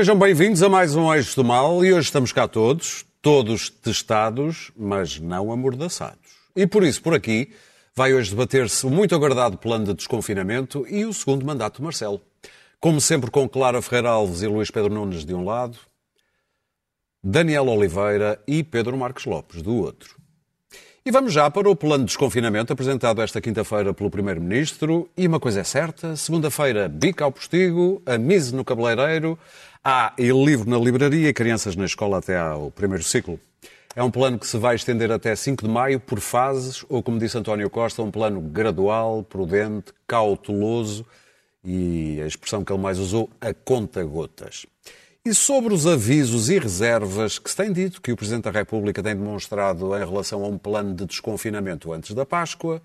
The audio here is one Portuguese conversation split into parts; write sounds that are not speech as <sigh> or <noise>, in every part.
Sejam bem-vindos a mais um Eixo do Mal e hoje estamos cá todos, todos testados, mas não amordaçados. E por isso, por aqui, vai hoje debater-se o muito aguardado plano de desconfinamento e o segundo mandato de Marcelo. Como sempre, com Clara Ferreira Alves e Luís Pedro Nunes de um lado, Daniel Oliveira e Pedro Marques Lopes do outro. E vamos já para o plano de desconfinamento apresentado esta quinta-feira pelo Primeiro-Ministro. E uma coisa é certa: segunda-feira, bica ao postigo, a mise no cabeleireiro, há livro na livraria e crianças na escola até ao primeiro ciclo. É um plano que se vai estender até 5 de maio por fases, ou como disse António Costa, um plano gradual, prudente, cauteloso e a expressão que ele mais usou, a conta-gotas. E sobre os avisos e reservas que se tem dito que o Presidente da República tem demonstrado em relação a um plano de desconfinamento antes da Páscoa,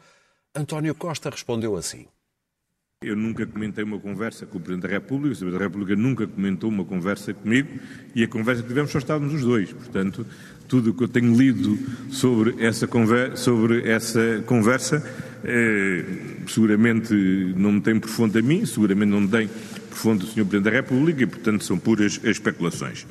António Costa respondeu assim. Eu nunca comentei uma conversa com o Presidente da República, o Presidente da República nunca comentou uma conversa comigo e a conversa que tivemos só estávamos os dois. Portanto, tudo o que eu tenho lido sobre essa conversa, sobre essa conversa eh, seguramente não me tem fonte a mim, seguramente não tem por fonte do Sr. Presidente da República e, portanto, são puras especulações.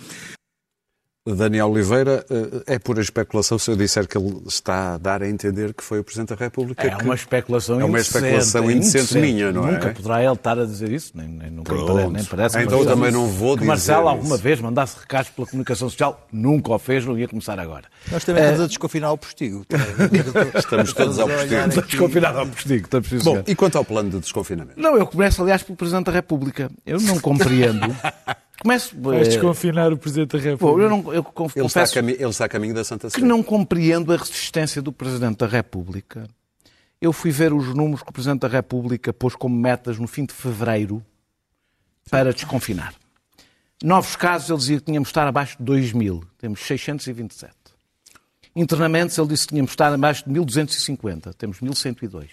Daniel Oliveira, eh, é pura especulação se eu disser que ele está a dar a entender que foi o Presidente da República. É uma especulação É uma especulação indecente, minha, não nunca é? Nunca poderá ele estar a dizer isso, nem, Pronto. nem parece. Então também não vou que dizer Marcelo isso. alguma vez mandasse recados pela comunicação social, nunca o fez, não ia começar agora. Nós também estamos a desconfinar o postigo. <laughs> Estamos todos ao postigo. Estamos confinados ao postigo, estamos Bom, senhor. e quanto ao plano de desconfinamento? Não, eu começo, aliás, pelo Presidente da República. Eu não compreendo. <laughs> Começo. Vais eh, desconfinar o Presidente da República. eu não, eu conf- Ele está, ele está a caminho da Santa que Sé. não compreendo a resistência do Presidente da República. Eu fui ver os números que o Presidente da República pôs como metas no fim de fevereiro para desconfinar. Novos casos, ele dizia que tínhamos de estar abaixo de 2 mil. Temos 627. Internamentos, ele disse que tínhamos de estar abaixo de 1.250. Temos 1.102.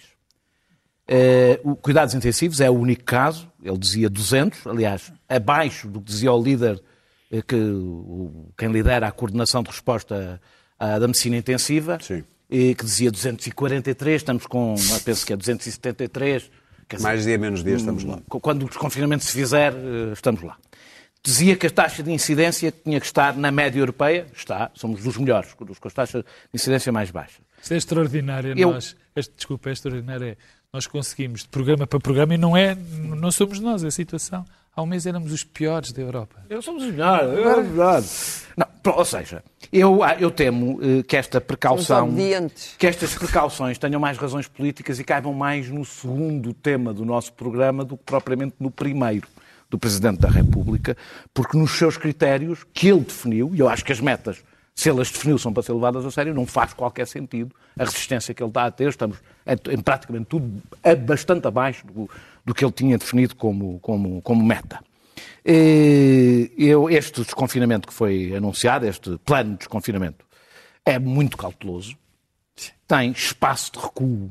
Eh, o cuidados intensivos é o único caso, ele dizia 200, aliás, abaixo do que dizia o líder, eh, que, quem lidera a coordenação de resposta ah, da medicina intensiva, Sim. eh, que dizia 243, estamos com, penso que é 273. Quer dizer, Mais dia, menos dia, estamos lá. quando o desconfinamento se fizer, eh, estamos lá. Dizia que a taxa de incidência tinha que estar na média europeia, está, somos dos melhores, dos com as taxas de incidência mais baixas. Isto é extraordinário. Eu- Nós, este, desculpa, é extraordinário. É, nós conseguimos de programa para programa e não, é, não somos nós a situação. Há um mês éramos os piores da Europa. Eu somos os melhores, eu era melhores. Não, ou seja, eu, ah, eu temo eh, que esta precaução, que estas precauções tenham mais razões políticas e caibam mais no segundo tema do nosso programa do que propriamente no primeiro do Presidente da República, porque nos seus critérios que ele definiu, e eu acho que as metas, se ele as definiu, são para ser levadas a sério, não faz qualquer sentido a resistência que ele está a ter, estamos em, em praticamente tudo bastante abaixo do, do que ele tinha definido como, como, como meta. Eh, Eu, este desconfinamento que foi anunciado, este plano de desconfinamento, é muito cauteloso, tem espaço de recuo.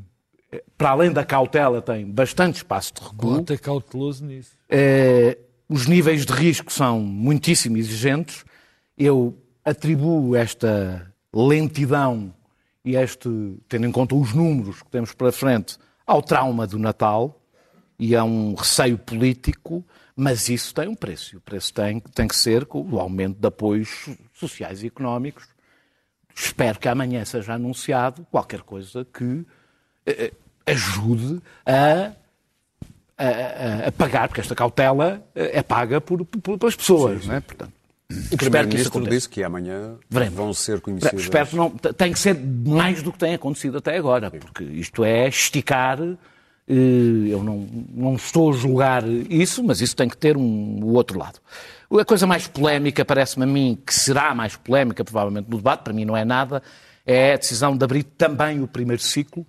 Para além da cautela, tem bastante espaço de recuo. Bota cauteloso nisso. Eh, os níveis de risco são muitíssimo exigentes. Eu atribuo esta lentidão e este, tendo em conta os números que temos pela frente, ao trauma do Natal e a um receio político, mas isso tem um preço. O preço tem, tem que ser com o aumento de apoios sociais e económicos. Espero que amanhã seja anunciado qualquer coisa que eh, ajude a a, a- a pagar, porque esta cautela eh, é paga por, por- pelas pessoas, não é? Portanto, O Primeiro-Ministro disse que amanhã Veremos. vão ser conhecidas. Espero que não. Tem que ser mais do que tem acontecido até agora, porque isto é esticar. eh, Eu não, não estou a julgar isso, mas isso tem que ter um, o outro lado. A coisa mais polémica, parece-me a mim, que será mais polémica, provavelmente, no debate, para mim não é nada, é a decisão de abrir também o primeiro ciclo,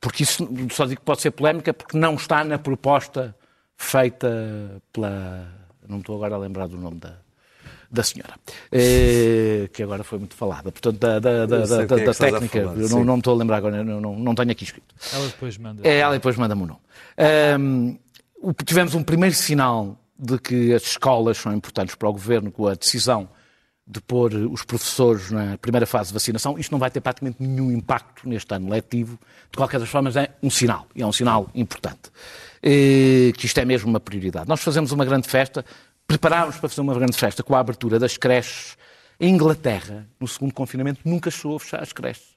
porque isso só digo que pode ser polémica porque não está na proposta feita pela. Não estou agora a lembrar do nome da, da senhora, eh, que agora foi muito falada, portanto, da, da, da, da- é da a técnica, falar, eu não, não me estou a lembrar agora, não, não, não tenho aqui escrito. Ela depois manda. É, ela depois manda-me o nome. Ahm, o- tivemos um primeiro sinal de que as escolas são importantes para o governo com a decisão de pôr os professores na primeira fase de vacinação. Isto não vai ter praticamente nenhum impacto neste ano letivo. De qualquer das formas, é um sinal, e é um sinal importante, eh, que isto é mesmo uma prioridade. Nós fazemos uma grande festa, preparámos para fazer uma grande festa com a abertura das creches. Em Inglaterra, no segundo confinamento, nunca chegou a fechar as creches.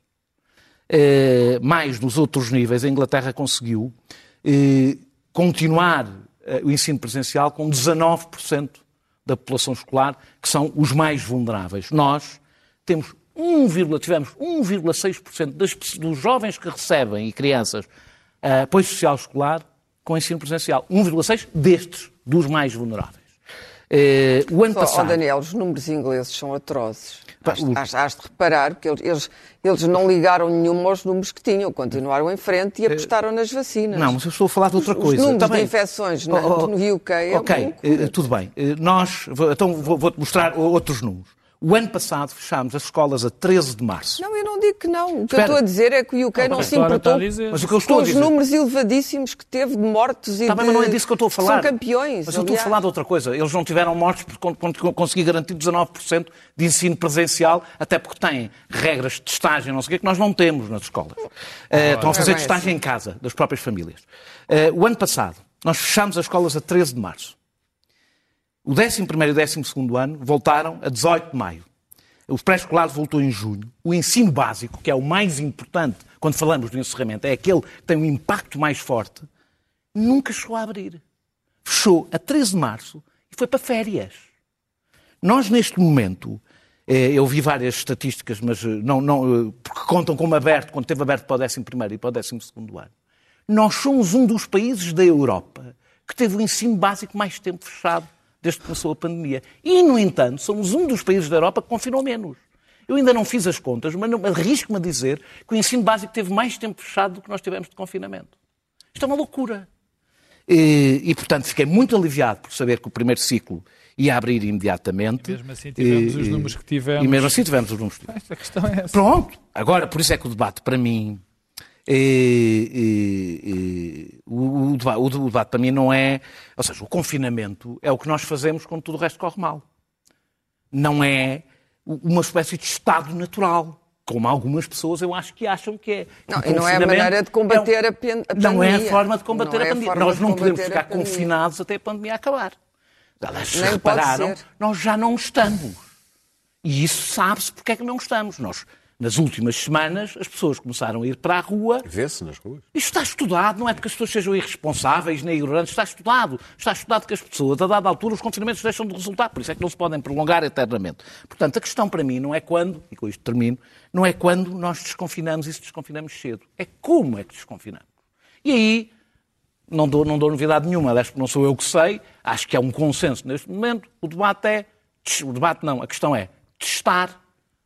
Eh, mais nos outros níveis, a Inglaterra conseguiu eh, continuar eh, o ensino presencial com 19% da população escolar, que são os mais vulneráveis. Nós temos 1, tivemos 1,6% das, dos jovens que recebem e crianças apoio social escolar com ensino presencial. 1,6% destes, dos mais vulneráveis. Uh, o ano Só, passado... Oh, Daniel, os números ingleses são atrozes. Has, has, de reparar, porque eles, eles não ligaram nenhum aos números que tinham, continuaram em frente e eh, apostaram nas vacinas. Não, mas eu estou a falar de outra os, coisa. Os números de infecções oh, oh, no UK é Ok, tudo bem. Nós, então vou-te mostrar outros números. O ano passado fechámos as escolas a 13 de março. Não, eu não digo que não. O que Espera. eu estou a dizer é que o UK não, não se importou mas o que eu estou com os números elevadíssimos que teve de mortos e tá de... mas não é disso que eu estou a falar. São campeões. Mas eu estou a falar de outra coisa. Eles não tiveram mortos porque consegui garantir 19% de ensino presencial, até porque têm regras de testagem, não sei o que, que nós não temos nas escolas. Uh, estão a fazer testagem em casa, das próprias famílias. Uh, o ano passado, nós fechámos as escolas a 13 de março. O 11 e o 12 ano voltaram a 18 de maio. O pré-escolar voltou em junho. O ensino básico, que é o mais importante quando falamos do encerramento, é aquele que tem um impacto mais forte, nunca chegou a abrir. Fechou a 13 de março e foi para férias. Nós, neste momento, eh, eu vi várias estatísticas, mas eh, não, não, eh, porque contam como aberto, quando teve aberto para o 11 e para o 12 ano. Nós somos um dos países da Europa que teve o ensino básico mais tempo fechado desde que começou a pandemia. E, no entanto, somos um dos países da Europa que confinou menos. Eu ainda não fiz as contas, mas arrisco-me a dizer que o ensino básico teve mais tempo fechado do que nós tivemos de confinamento. Isto é uma loucura. E, e, portanto, fiquei muito aliviado por saber que o primeiro ciclo ia abrir imediatamente. E mesmo assim tivemos e, os números que tivemos. E mesmo assim tivemos os números que tivemos. A questão é essa. Pronto. Agora, por isso é que o debate, para mim, e, e, e, o, o, debate, o, debate para mim não é. Ou seja, o confinamento é o que nós fazemos quando tudo o resto corre mal. Não é uma espécie de estado natural. Como algumas pessoas eu acho que acham que é. Não, e não é a maneira de combater é a, pandemia. Não é a forma de combater a é pandemia. A nós não podemos ficar confinados até a pandemia acabar. Elas se repararam, nós já não estamos. E isso sabe-se porque é que não estamos. Nós nas últimas semanas, as pessoas começaram a ir para a rua. Vê-se nas ruas. Isto está estudado, não é porque as pessoas sejam irresponsáveis nem ignorantes, está estudado. Está estudado que as pessoas, a dada altura, os confinamentos deixam de resultar, por isso é que não se podem prolongar eternamente. Portanto, a questão para mim não é quando, e com isto termino, não é quando nós desconfinamos e se desconfinamos cedo, é como é que desconfinamos. E aí, não dou, não dou novidade nenhuma, aliás, porque não sou eu que sei, acho que é um consenso neste momento, o debate é, o debate não, a questão é testar,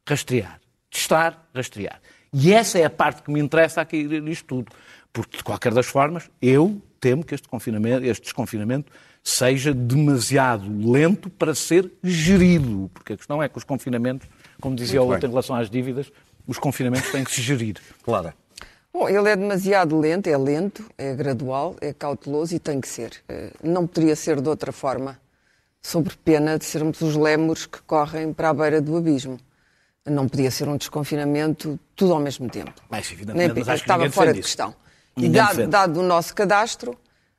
rastrear testar, rastrear. E essa é a parte que me interessa aqui nisto tudo. Porque, de qualquer das formas, eu temo que este, confinamento, este desconfinamento seja demasiado lento para ser gerido. Porque a questão é que os confinamentos, como dizia o outro em relação às dívidas, os confinamentos têm que se gerir. Claro. Bom, ele é demasiado lento, é lento, é gradual, é cauteloso e tem que ser. Eh, não poderia ser de outra forma, sob pena de sermos os lémures que correm para a beira do abismo. Não podia ser um desconfinamento tudo ao mesmo tempo. Mas, evidentemente, Nem, mas estava fora de questão. E dado, dado, o nosso cadastro,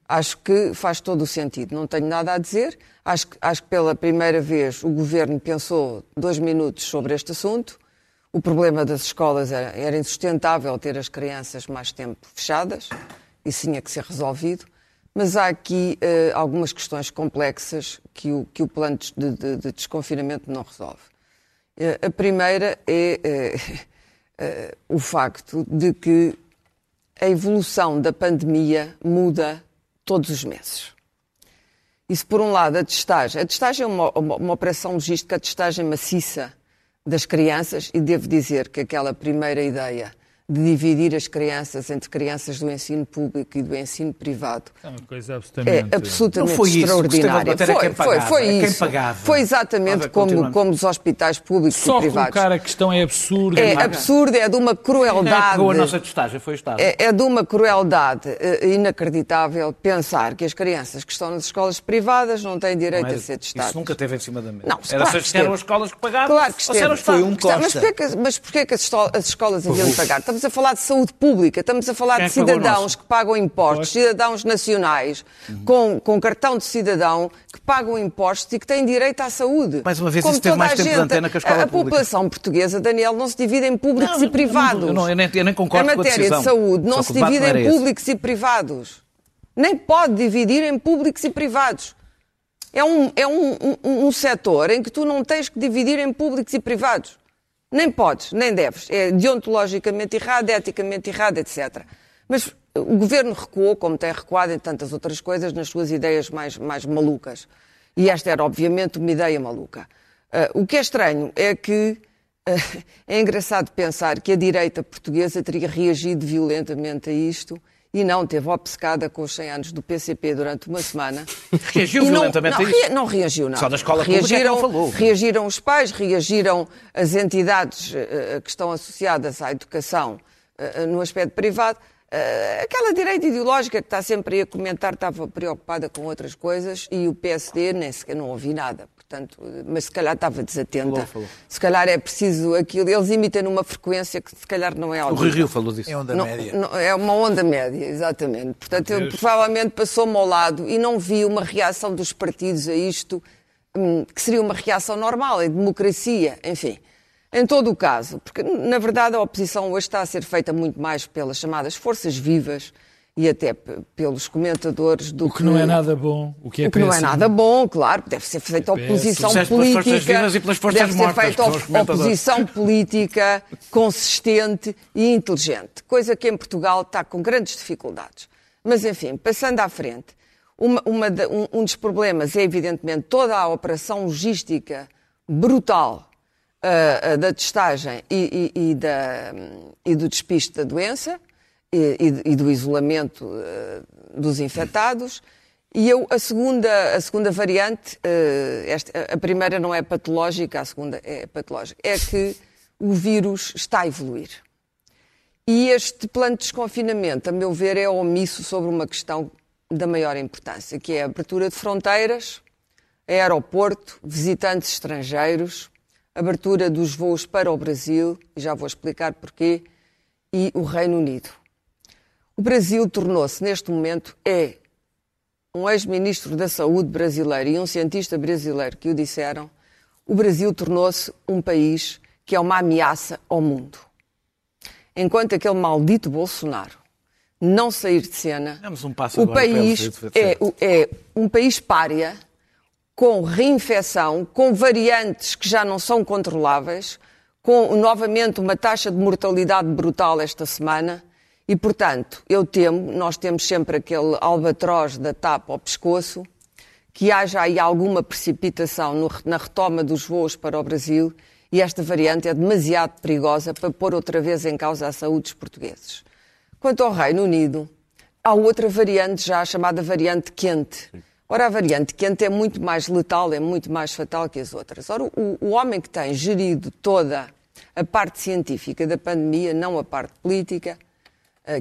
acho que faz todo o sentido. Não tenho nada a dizer. Acho, acho que pela primeira vez o governo pensou dois minutos sobre este assunto. O problema das escolas era, era insustentável ter as crianças mais tempo fechadas. Isso tinha que ser resolvido. Mas há aqui uh, algumas questões complexas que o, que o plano de, de, de desconfinamento não resolve. Eh, a primeira é, é, é o facto de que a evolução da pandemia muda todos os meses. Isso, por um lado, a testagem. A testagem é uma, uma, uma operação logística, a testagem maciça das crianças, e devo dizer que aquela primeira ideia de dividir as crianças entre crianças do ensino público e do ensino privado é uma coisa absolutamente, é absolutamente Não foi isso, extraordinária. a Foi, foi, foi isso. pagava. Foi exatamente como, como os hospitais públicos Só e privados. colocar a questão é absurdo. É paga. absurdo, é de uma crueldade. pagou a nossa testagem foi o Estado. É, é de uma crueldade eh, inacreditável pensar que as crianças que estão nas escolas privadas não têm direito Não é- a ser testadas. Isso nunca teve em cima da mesa. Não, Era claro se que eram as escolas que pagavam Claro que ou se era o esteve. Estado. Foi um Está- mas Costa. porquê que, mas porquê que as escolas haviam de pagar? Estamos a falar de saúde pública, estamos a falar Quem é de o cidadãos que pagam impostos, cidadãos nacionais com, com cartão de cidadão que pagam impostos e que têm direito à saúde. Mais uma vez, Como isso teve mais a tempo de gente. antena que a escola A pública. população portuguesa, Daniel, não se divide em públicos Não, e privados. eu não- eu nem- eu nem concordo Em com a matéria decisão. de saúde, não se divide não em públicos e privados. Nem pode dividir em públicos e privados. É um, é um, um, um setor em que tu não tens que dividir em públicos e privados. Nem podes, nem deves. É deontologicamente errado, eticamente errado, etc. Mas o governo recuou, como tem recuado em tantas outras coisas, nas suas ideias mais, mais malucas. E esta era, obviamente, uma ideia maluca. Ah, o que é estranho é que ah, <laughs> é engraçado pensar que a direita portuguesa teria reagido violentamente a isto e não teve obcecada com os 100 anos do PCP durante uma semana. <laughs> Reagiu E não- violentamente não, a isso? Não reagiu, não. Só da escola pública é que reagiram, não falou. reagiram os pais, reagiram as entidades eh, que estão associadas à educação eh, no aspecto privado. Eh, Aquela direita ideológica que está sempre aí a comentar estava preocupada com outras coisas e o PSD nem sequer não ouvi nada. Portanto, mas se calhar estava desatenta. Falou, falou. Se calhar é preciso aquilo. Eles imitam numa frequência que se calhar não é O algo. Rui Rio falou disso. É onda Não- média. não- é uma onda média, exatamente. Portanto, ele provavelmente passou-me ao lado e não vi uma reação dos partidos a isto, hum, que seria uma reação normal, em democracia, enfim. Em todo o caso, porque na verdade a oposição hoje está a ser feita muito mais pelas chamadas forças vivas e até pelos comentadores do O que não é nada bom. O que é o que não é nada bom, claro, deve ser feita É oposição pelas forças política, vivas e pelas forças deve ser mortas, feita que comentadores. oposição política consistente e inteligente, coisa que em Portugal está com grandes dificuldades. Mas, enfim, passando à frente, uma- uma um, um dos problemas é, evidentemente, toda a operação logística brutal ah, ah, da testagem e, e- e da- e do despiste da doença e, e- do isolamento ah, dos infectados. E eu, a segunda, a segunda variante, eh, esta- a primeira não é patológica, a segunda é patológica, é que o vírus está a evoluir. E este plano de desconfinamento, a meu ver, é omisso sobre uma questão da maior importância, que é a abertura de fronteiras, aeroporto, visitantes estrangeiros, abertura dos voos para o Brasil, e já vou explicar porquê, e o Reino Unido. O Brasil tornou-se, neste momento, é um ex-ministro da Saúde brasileiro e um cientista brasileiro que o disseram, o Brasil tornou-se um país que é uma ameaça ao mundo. Enquanto aquele maldito Bolsonaro não sair de cena, um o país é, é um país pária, com reinfecção, com variantes que já não são controláveis, com novamente uma taxa de mortalidade brutal esta semana. E, portanto, eu temo, nós temos sempre aquele albatroz da tapa ao pescoço, que haja aí alguma precipitação no- na retoma dos voos para o Brasil e esta variante é demasiado perigosa para pôr outra vez em causa a saúde dos portugueses. Quanto ao Reino Unido, há outra variante já chamada variante quente. Ora, a variante quente é muito mais letal, é muito mais fatal que as outras. Ora, o, o homem que tem gerido toda a parte científica da pandemia, não a parte política,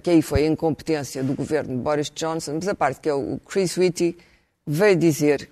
que aí foi a incompetência do governo de Boris Johnson, mas a parte que é o Chris Whitty, veio dizer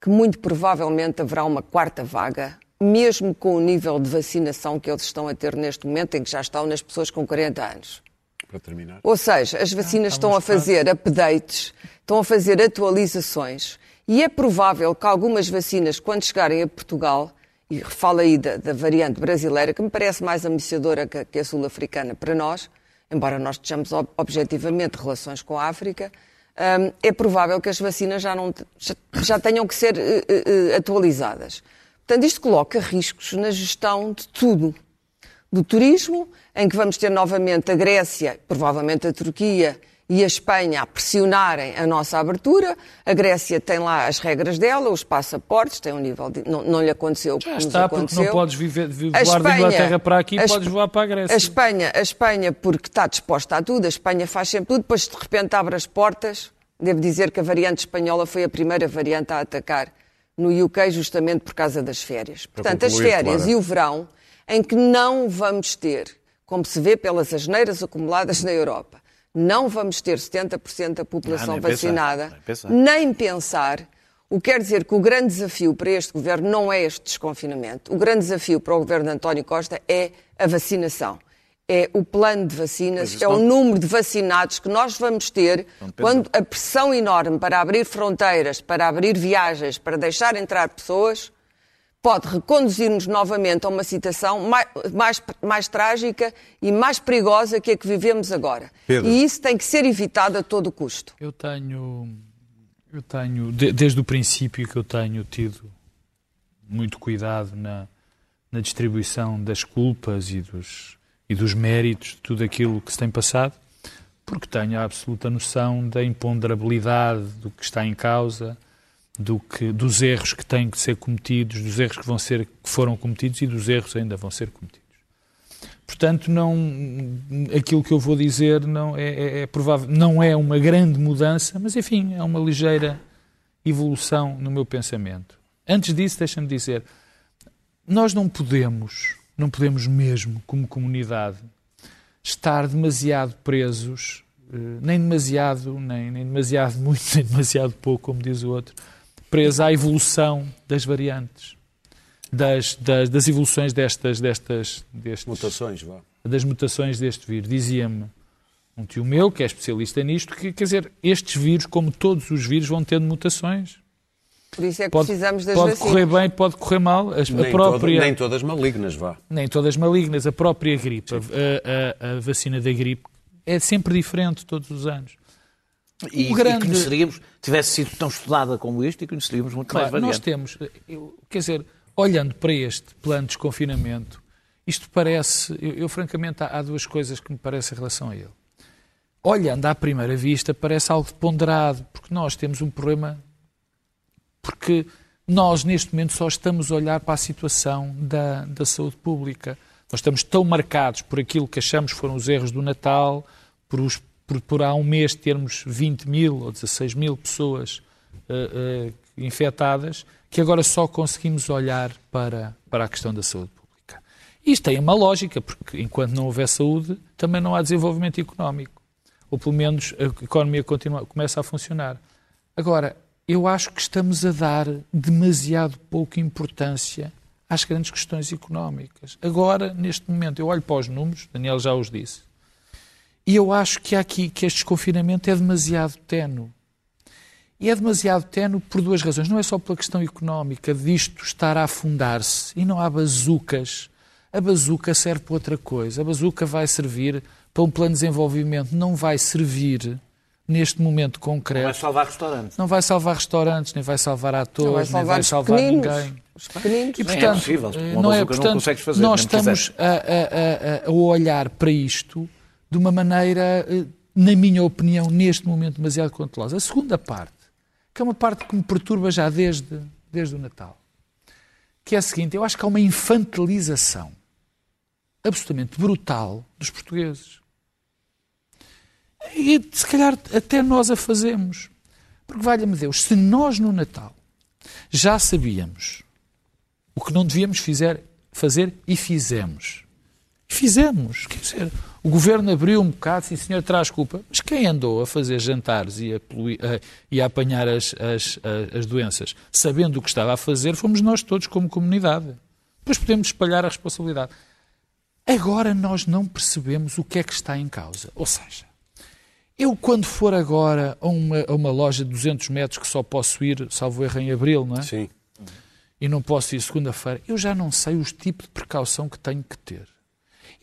que muito provavelmente haverá uma quarta vaga, mesmo com o nível de vacinação que eles estão a ter neste momento, em que já estão nas pessoas com 40 anos. Para terminar. Ou seja, as vacinas Ah, estão a fazer updates, estão a fazer atualizações e é provável que algumas vacinas, quando chegarem a Portugal, e fala aí da, da variante brasileira, que me parece mais ameaçadora que, a- que a sul-africana para nós, embora nós tenhamos ob- objetivamente relações com a África, hum, é provável que as vacinas já, não, já tenham que ser eh, eh, eh, atualizadas. Portanto, isto coloca riscos na gestão de tudo do turismo, em que vamos ter novamente a Grécia, provavelmente a Turquia e a Espanha a pressionarem a nossa abertura. A Grécia tem lá as regras dela, os passaportes, tem um nível de. Não, não lhe aconteceu o que Já está, aconteceu. porque não podes viver, voar da Espanha- Inglaterra para aqui, a podes voar para a Grécia. A Espanha, a Espanha, porque está disposta a tudo, a Espanha faz sempre tudo, depois de repente abre as portas. Devo dizer que a variante espanhola foi a primeira variante a atacar no UK, justamente por causa das férias. Portanto, as concluir, férias Clara. e o verão, em que não vamos ter, como se vê pelas asneiras acumuladas na Europa, não vamos ter 70% da população nem pensar, vacinada, nem pensar. nem pensar. O que quer dizer que o grande desafio para este governo não é este desconfinamento. O grande desafio para o governo de António Costa é a vacinação. É o plano de vacinas, é o número de vacinados que nós vamos ter quando a pressão enorme para abrir fronteiras, para abrir viagens, para deixar entrar pessoas, pode reconduzir-nos novamente a uma situação mais, mais, mais trágica e mais perigosa que a que vivemos agora. Pedro. E isso tem que ser evitado a todo custo. Eu tenho, eu tenho de- desde o princípio que eu tenho tido muito cuidado na, na distribuição das culpas e dos, e dos méritos de tudo aquilo que se tem passado, porque tenho a absoluta noção da imponderabilidade do que está em causa, do que, dos erros que têm que ser cometidos, dos erros que, vão ser, que foram cometidos e dos erros ainda vão ser cometidos. Portanto, não, aquilo que eu vou dizer não é, é- é provável, não é uma grande mudança, mas enfim, é uma ligeira evolução no meu pensamento. Antes disso, deixa-me dizer, nós não podemos, não podemos mesmo, como comunidade, estar demasiado presos, eh, nem demasiado, nem, nem demasiado muito, <laughs> nem demasiado pouco, como diz o outro, presos à evolução das variantes, das, das, das evoluções destas, destas, destes, Mutações, vá. das mutações deste vírus. Dizia-me um tio meu, que é especialista nisto, que, quer dizer, estes vírus, como todos os vírus, vão tendo mutações. Por isso é que Pode, precisamos das pode vacinas. correr bem, pode correr mal. As- Nem, própria, todo- nem todas malignas, vá. nem todas malignas, a própria gripe, a- a- a vacina da gripe é sempre diferente todos os anos. E, O grande- e conheceríamos, tivesse sido tão estudada como isto, e conheceríamos muito Claro, mais nós variantes. temos, eu- quer dizer, olhando para este plano de desconfinamento, isto parece, eu, eu, francamente, há, há duas coisas que me parecem em relação a ele. Olhando à primeira vista, parece algo ponderado, porque nós temos um problema, porque nós neste momento só estamos a olhar para a situação da, da saúde pública. Nós estamos tão marcados por aquilo que achamos foram os erros do Natal, por, os, por, por há um mês termos 20 mil ou 16 mil pessoas eh, eh, infectadas, que agora só conseguimos olhar para, para a questão da saúde pública. Isto tem uma lógica, porque enquanto não houver saúde, também não há desenvolvimento económico. Ou pelo menos a economia continua, começa a funcionar. Agora, eu acho que estamos a dar demasiado pouca importância às grandes questões económicas. Agora, neste momento, eu olho para os números, Daniel já os disse, e eu acho que há aqui que este desconfinamento é demasiado tenue. E é demasiado tenue por duas razões. Não é só pela questão económica, disto estar a afundar-se e não há bazucas. A bazuca serve para outra coisa. A bazuca vai servir para um plano de desenvolvimento, não vai servir neste momento concreto. Vai salvar restaurantes. Não vai salvar restaurantes, nem vai salvar atores, Não vai nem salvar vai salvar pequeninos. ninguém. Os pequeninos. E, é portanto, possível, com eh, uma não é, bazuca não portanto, consegues fazer, nós estamos a, a- a- a olhar para isto de uma maneira, eh, na minha opinião, neste momento, demasiado cautelosa. A segunda parte, que é uma parte que me perturba já desde, desde o Natal, que é a seguinte, eu acho que há uma infantilização absolutamente brutal dos portugueses. E se calhar até nós a fazemos. Porque, valha-me Deus, se nós no Natal já sabíamos o que não devíamos fizer, fazer e fizemos. Fizemos. Quer dizer, o governo abriu um bocado, sim senhor, traz culpa. Mas quem andou a fazer jantares e a, poluir, a- e a apanhar as, as, a- as doenças, sabendo o que estava a fazer, fomos nós todos como comunidade. Depois podemos espalhar a responsabilidade. Agora nós não percebemos o que é que está em causa. Ou seja, eu quando for agora a uma, a uma loja de 200 metros que só posso ir, salvo erro, em abril, não é? Sim. e não posso ir segunda-feira, eu já não sei os tipos de precaução que tenho que ter.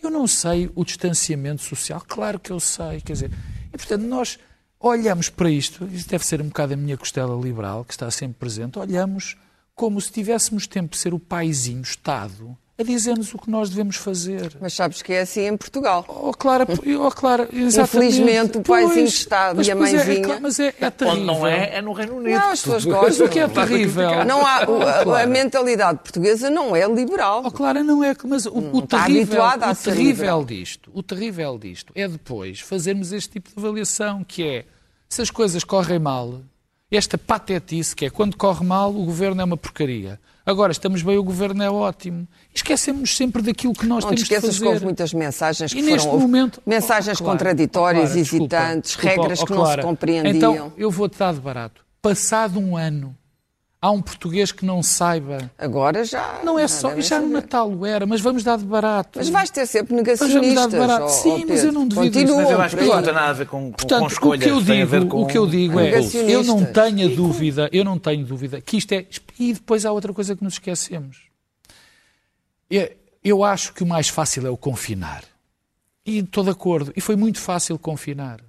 Eu não sei o distanciamento social, claro que eu sei, quer dizer, e portanto nós olhamos para isto, isso deve ser um bocado a minha costela liberal, que está sempre presente, olhamos como se tivéssemos tempo de ser o paizinho, Estado, a dizer-nos o que nós devemos fazer. Mas sabes que é assim em Portugal. Oh, Clara, oh, Clara exatamente. Infelizmente, o paizinho está mas, e a pois é, é mãezinha. mas é, é terrível. Onde não é, é no Reino Unido. Não, as pessoas Mas gostam. o que é terrível? Não há, o- a, a mentalidade portuguesa não é liberal. Oh, Clara, não é mas o, o está terrível, o terrível disto, o terrível disto é depois fazermos este tipo de avaliação, que é se as coisas correm mal, esta patetice que é quando corre mal o governo é uma porcaria. Agora estamos bem, o governo é ótimo. Esquecemos sempre daquilo que nós Não te temos de esqueças que fazer. houve muitas mensagens que neste foram momento. mensagens Oh, Clara, contraditórias, oh, Clara, hesitantes, desculpa, regras oh, que não se compreendiam. Então, eu vou-te dar de barato. Passado um ano, há um português que não saiba. Agora já. Não é só. Já no saber. Natal o era, mas vamos dar de barato. Mas vais ter sempre Mas vamos dar de negacionistas. barato. ó- Sim, ó mas eu não duvido Continuam disso. Mas eu acho que isso não tem nada a ver com, com, Portanto, com escolhas. o que eu digo, com... o que eu digo é, Negacionistas. eu não tenho a dúvida, eu não tenho dúvida que isto é e depois há outra coisa que nos esquecemos. Eu, eu acho que o mais fácil é o confinar. E estou de acordo, e foi muito fácil confinar.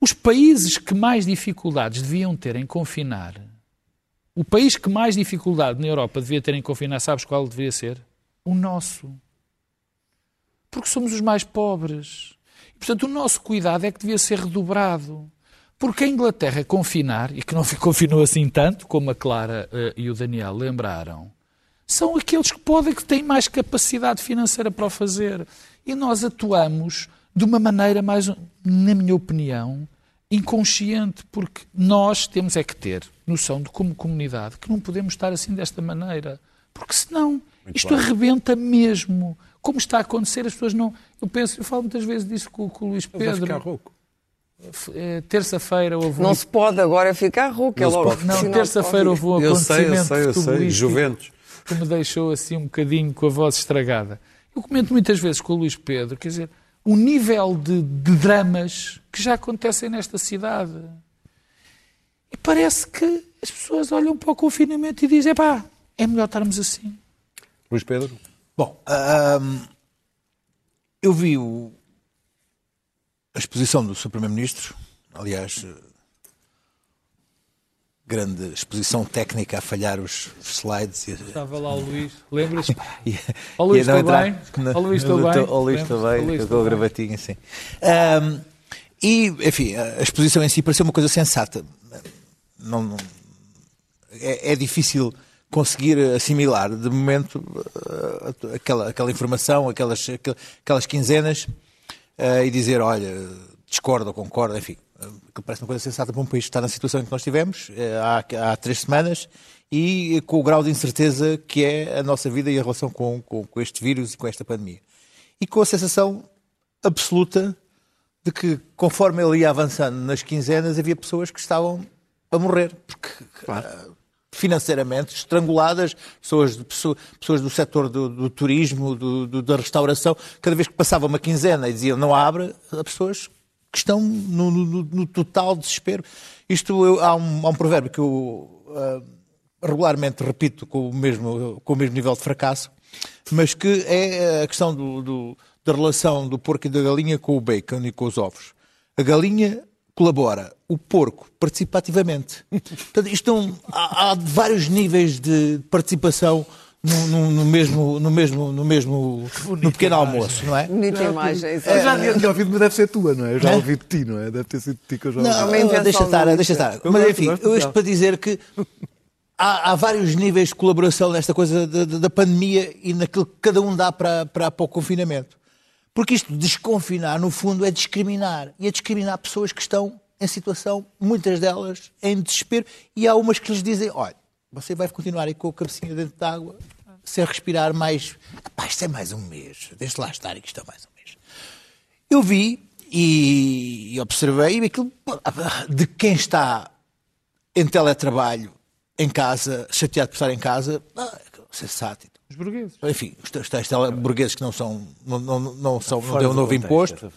Os países que mais dificuldades deviam ter em confinar, o país que mais dificuldade na Europa devia ter em confinar, sabes qual deveria ser? O nosso. Porque somos os mais pobres. E, portanto, o nosso cuidado é que devia ser redobrado. Porque a Inglaterra confinar, e que não <laughs> confinou assim tanto, como a Clara eh, e o Daniel lembraram, são aqueles que podem, que têm mais capacidade financeira para o fazer. E nós atuamos de uma maneira mais, na minha opinião, inconsciente, porque nós temos é que ter noção de como comunidade que não podemos estar assim desta maneira. Porque senão isto arrebenta mesmo. Como está a acontecer, as pessoas não. Eu penso, eu falo muitas vezes disso com, com o Luís Vai ficar Pedro. rouco. Eh, Terça-feira houve um Não se pode agora ficar rouco. É Não se logo pode. não, terça-feira houve um Eu sei, eu acontecimento sei, eu sei. Juventus. que me deixou assim um bocadinho com a voz estragada. Eu comento muitas vezes com o Luís Pedro, quer dizer, o nível de, de dramas que já acontecem nesta cidade. E parece que as pessoas olham para o confinamento e dizem, pá, é melhor estarmos assim. Luís Pedro? Bom, eu vi o- a exposição do Sr. Primeiro-Ministro, aliás, eh, grande exposição técnica a falhar os, slides. Estava lá o Luís, lembras? <laughs> e, Ó, Luís, e entrar- bem? Ó, Luís, não- bem? Ó, Luís, Ó, bem, com a gravatinha, assim. Ahm, e, enfim, a exposição em si pareceu uma coisa sensata. Não, não- é, é difícil conseguir assimilar, de momento, eh, aquela, aquela informação, aquelas, aquel- aquelas quinzenas, eh, e dizer, olha, discorda ou concorda, enfim. Eh, que parece uma coisa sensata para um país que está na situação em que nós tivemos eh, há, há três semanas e com o grau de incerteza que é a nossa vida e a relação com, com, com este vírus e com esta pandemia. E com a sensação absoluta de que, conforme ele ia avançando nas quinzenas, havia pessoas que estavam a morrer. Porque, ah, financeiramente, estranguladas, pessoas, pessoas, do setor do, do turismo, do- do- da restauração, cada vez que passava uma quinzena e diziam não abre, há pessoas que estão no, no- no total desespero. Isto, eu- há, um, há um provérbio que eu ah, regularmente repito com o, mesmo, com o mesmo nível de fracasso, mas que é a questão do- do- da relação do porco e da galinha com o bacon e com os ovos. A galinha colabora, o porco participa ativamente. Portanto, isto é há, há vários níveis de participação no, no- no mesmo, no mesmo, no mesmo, no pequeno almoço, não é? Bonita imagem. Eu já tinha ouvido, mas deve ser tua, não é? Eu já Hã? ouvi de ti, não é? Deve ter sido de ti que eu já Não, ouvi. invenção deixa estar, deixa estar. Eu Mas enfim, eu isto para dizer que há, há vários níveis de colaboração nesta coisa da, da- da pandemia e naquilo que cada um dá para, para, para o confinamento. Porque isto, desconfinar, no fundo, é discriminar. E é discriminar pessoas que estão em situação, muitas delas, em desespero. E há umas que lhes dizem, olha, você vai continuar aí com a cabecinha dentro da sem respirar mais... Pá, isto é mais um mês. Deixe lá estar, que isto é mais um mês. Eu vi e, observei aquilo de quem está em teletrabalho, em casa, chateado por estar em casa, ah, sensato. Os burgueses. Enfim, os tais- tais teleburgueses que não são, não, não, não são, não têm um novo imposto.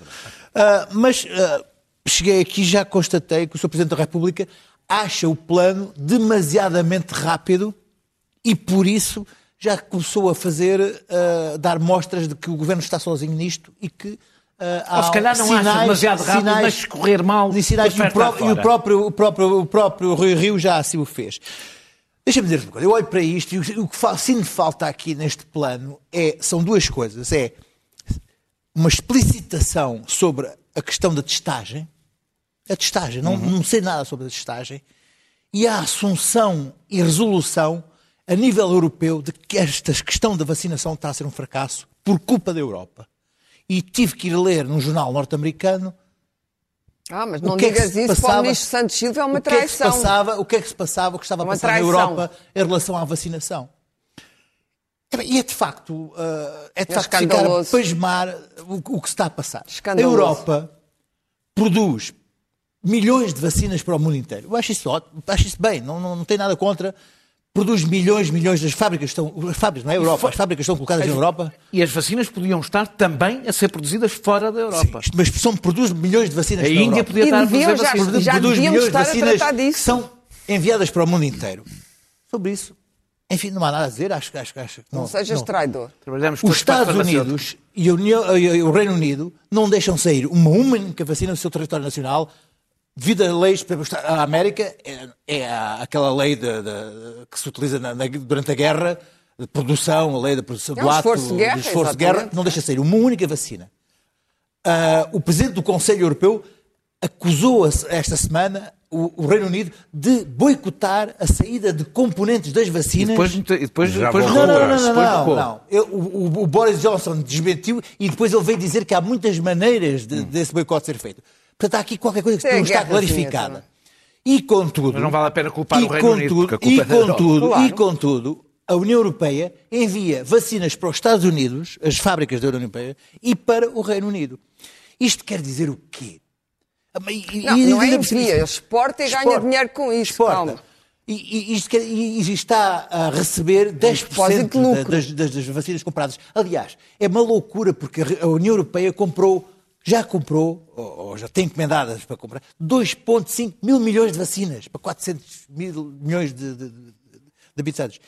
Ah, mas ah, cheguei aqui e já constatei que o Sr. Presidente da República acha o plano demasiadamente rápido e por isso já começou a fazer, ah, dar mostras de que o Governo está sozinho nisto e que há Ou se calhar não acha sinais- demasiado rápido, sinais- mas escorrer mal. e sinais, e o, pró- e o próprio, o, próprio, o próprio Rui Rio já assim o fez. Deixa-me dizer uma coisa. Eu olho para isto e o- o que sinto falta aqui neste plano é, são duas coisas. É uma explicitação sobre a questão da testagem. A testagem. Não, não sei nada sobre a testagem. E a assunção e resolução a nível europeu de que esta questão da vacinação está a ser um fracasso por culpa da Europa. E tive que ir ler num jornal norte-americano Ah, mas o não é digas se isso para o passava- ministro Santos Silva, é uma o que é que se traição. passava, o que é que se passava, o que estava a Uma passar na traição. Europa em relação à vacinação. É E é de facto, ah, é de É facto ficar a pasmar o, o que se está a passar. A Europa produz milhões de vacinas para o mundo inteiro. Eu acho isso ótimo, acho isso bem, não, não, não tem nada contra. Produz milhões, milhões das fábricas estão, as fábricas, não é Europa, as fábricas estão colocadas na Europa, E as vacinas podiam estar também a ser produzidas fora da Europa. mas são, produz milhões de vacinas A na Índia Europa. podia E estar a deviam fazer já- vacinas. já produz devíamos milhões de estar a vacinas tratar disso. que são enviadas para o mundo inteiro. Sobre isso, enfim, não há nada a dizer, acho, que- acho, que- acho que Não sejas traidor. Trabalhamos Os a Estados. Unidos e a União- e o Reino Unido não deixam sair uma única vacina do seu território nacional devido a leis, por exemplo, a América é, é aquela lei de- de- que se utiliza na- na- durante a guerra, de produção, a lei da produção É do ato, esforço de guerra, do esforço de guerra, exatamente. não deixa sair uma única vacina. Ah, o Presidente do Conselho Europeu acusou esta semana o, o Reino Unido de boicotar a saída de componentes das E vacinas depois, e depois, Já depois não, não, não, não, não, recuou. não. Eu- o, o- Boris Johnson desmentiu e depois ele veio dizer que há muitas maneiras de- desse boicote ser feito. Portanto, há aqui qualquer coisa que é não está clarificada. E contudo... Mas não vale a pena culpar e o Reino Unido, contudo- porque a culpa e é contudo, Claro. E contudo, a União Europeia envia vacinas para os Estados Unidos, as fábricas da União Europeia, e para o Reino Unido. Isto quer dizer o quê? E- e- Não, e- não é cima- envia, exporta e ganha Exporta. dinheiro com isso, Exporta. calma. E, e, isto quer- e- e está a receber 10% depósito de lucro. da- das, das- das vacinas compradas. Aliás, é uma loucura porque a União Europeia comprou, já comprou, ou, já tem encomendadas para comprar, 2,5 mil milhões de vacinas para 400 mil milhões de, de, de- de habitantes.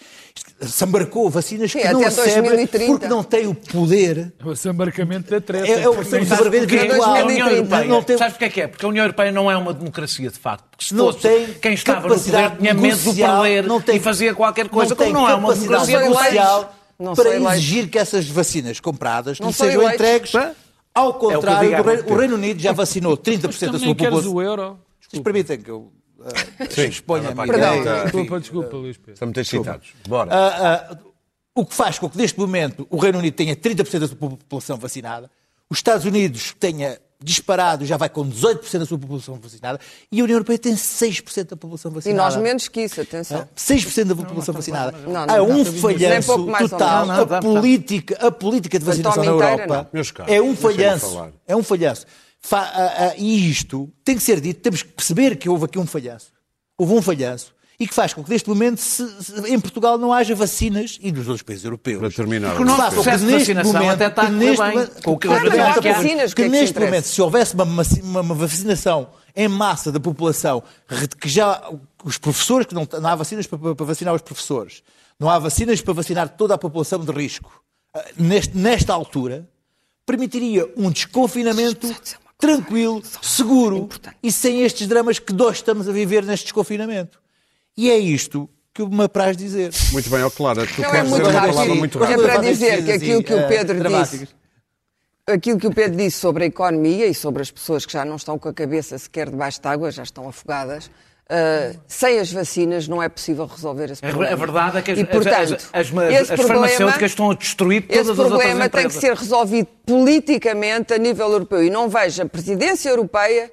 Se embarcou vacinas Sim, que não até recebem 2030. porque não têm o poder. O embarcamento da treta. É, é o Porque virtual. a União 2030. Europeia, Não tem- sabes porque é que é? Porque a União Europeia não é uma democracia de facto. Porque se Não fosse, tem quem estava no poder tinha medo o negocial, perder não tem- e fazia qualquer coisa. não Como tem não é uma capacidade democracia Não para exigir que essas vacinas compradas Não lhe sejam eleitos. entregues. Pá. Ao É o contrário, há do Reino, o. Reino Unido já vacinou 30% Mas da sua população. o euro. Vocês permitem que eu uh, exponha a minha Perdão. ideia? Desculpa, desculpa, Luís Pedro. Estamos muito excitados. Bora. Ah, ah, o que faz com que neste momento o Reino Unido tenha 30% da sua população vacinada, os Estados Unidos tenha disparado, já vai com 18% da sua população vacinada, e a União Europeia tem 6% da população E vacinada. nós menos que isso, atenção. 6% da população vacinada. Não, não, Há um não. falhanço Nem pouco mais ou total. Não, não, a, não, não. política, a política de vacinação na Europa não. Caros, é um falhanço. É um falhanço. Fa- ah, ah, e isto tem que ser dito, temos que perceber que houve aqui um falhanço. Houve um falhanço. E que faz com que neste momento se- se- em Portugal não haja vacinas e nos outros países europeus. Para terminar. Porque o nosso processo de neste vacinação momento- até está neste bem. momento- Com o que Claro, vacinas, é neste interessa? momento, se houvesse uma, uma- uma vacinação em massa da população, que já os professores, que não, não há vacinas para, para vacinar os professores, não há vacinas para vacinar toda a população de risco, ah, neste- nesta altura, permitiria um desconfinamento tranquilo, seguro e sem estes dramas que nós estamos a viver neste desconfinamento. E é isto que me apraz dizer. Muito bem, ó Clara, tu Não é muito dizer uma rápido. palavra muito É rápida. para Fazem dizer que aquilo que o assim, Pedro eh, disse aquilo que o Pedro disse sobre a economia e sobre as pessoas que já não estão com a cabeça sequer debaixo de água, já estão afogadas, ah, sem as vacinas não é possível resolver esse A problema. a verdade é que as, e, portanto, as, as, as, esse as problema- farmacêuticas estão a destruir todas Esse as outras problema tem que empresas. ser resolvido politicamente a nível europeu. E não vejo a presidência europeia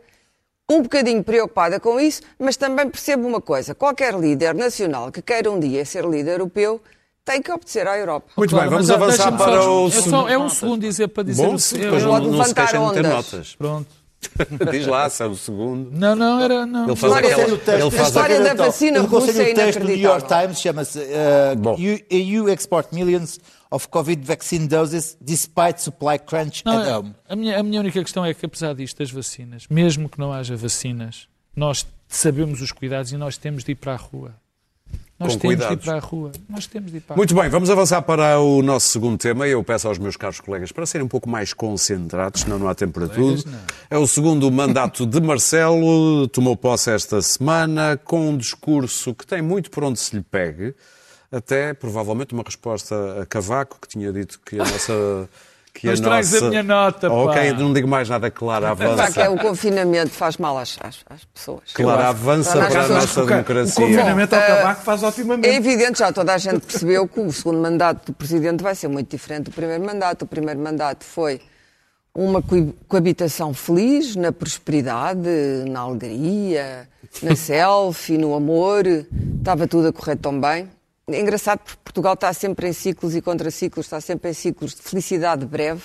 um bocadinho preocupada com isso, mas também percebo uma coisa: qualquer líder nacional que queira um dia ser líder europeu tem que obedecer à Europa. Muito Claro, bem, vamos mas, avançar deixa-me para só- o é, só, segundo. é um segundo dizer para dizer Bom, o se- depois eu- não, não se queixem de ter notas. Pronto. <laughs> Diz lá, se é o segundo. Não, não, era. Não. Ele faz História- aquela. A história da vacina russa é o texto do New York inacreditável. Times, chama-se uh, Bom. EU export millions of Covid vaccine doses despite supply crunch Não, at home. a, minha, a minha única questão é que, apesar disto das vacinas, mesmo que não haja vacinas, nós sabemos os cuidados e nós temos de ir para a rua. Nós Com temos cuidados. de ir para a rua. Nós temos de ir para a Muito bem, vamos avançar para o nosso segundo tema. Eu peço aos meus caros colegas para serem um pouco mais concentrados, senão não há tempo para tudo. É o segundo mandato de Marcelo, tomou posse esta semana, com um discurso que tem muito por onde se lhe pegue, até provavelmente uma resposta a Cavaco, que tinha dito que a nossa. <laughs> Que Não estragues a minha nota, pá. Ok, não digo mais nada, Clara, Será que é avança. o confinamento faz mal às, às, às pessoas? Clara, avança Para a nossa O democracia. confinamento ao Bom, tabaco faz É otimamente. evidente, já toda a gente percebeu que o segundo mandato do Presidente vai ser muito diferente do primeiro mandato. O primeiro mandato foi uma co- coabitação feliz, na prosperidade, na alegria, na <laughs> selfie, no amor. Estava tudo a correr tão bem. É engraçado porque Portugal está sempre em ciclos e contraciclos, está sempre em ciclos de felicidade breve.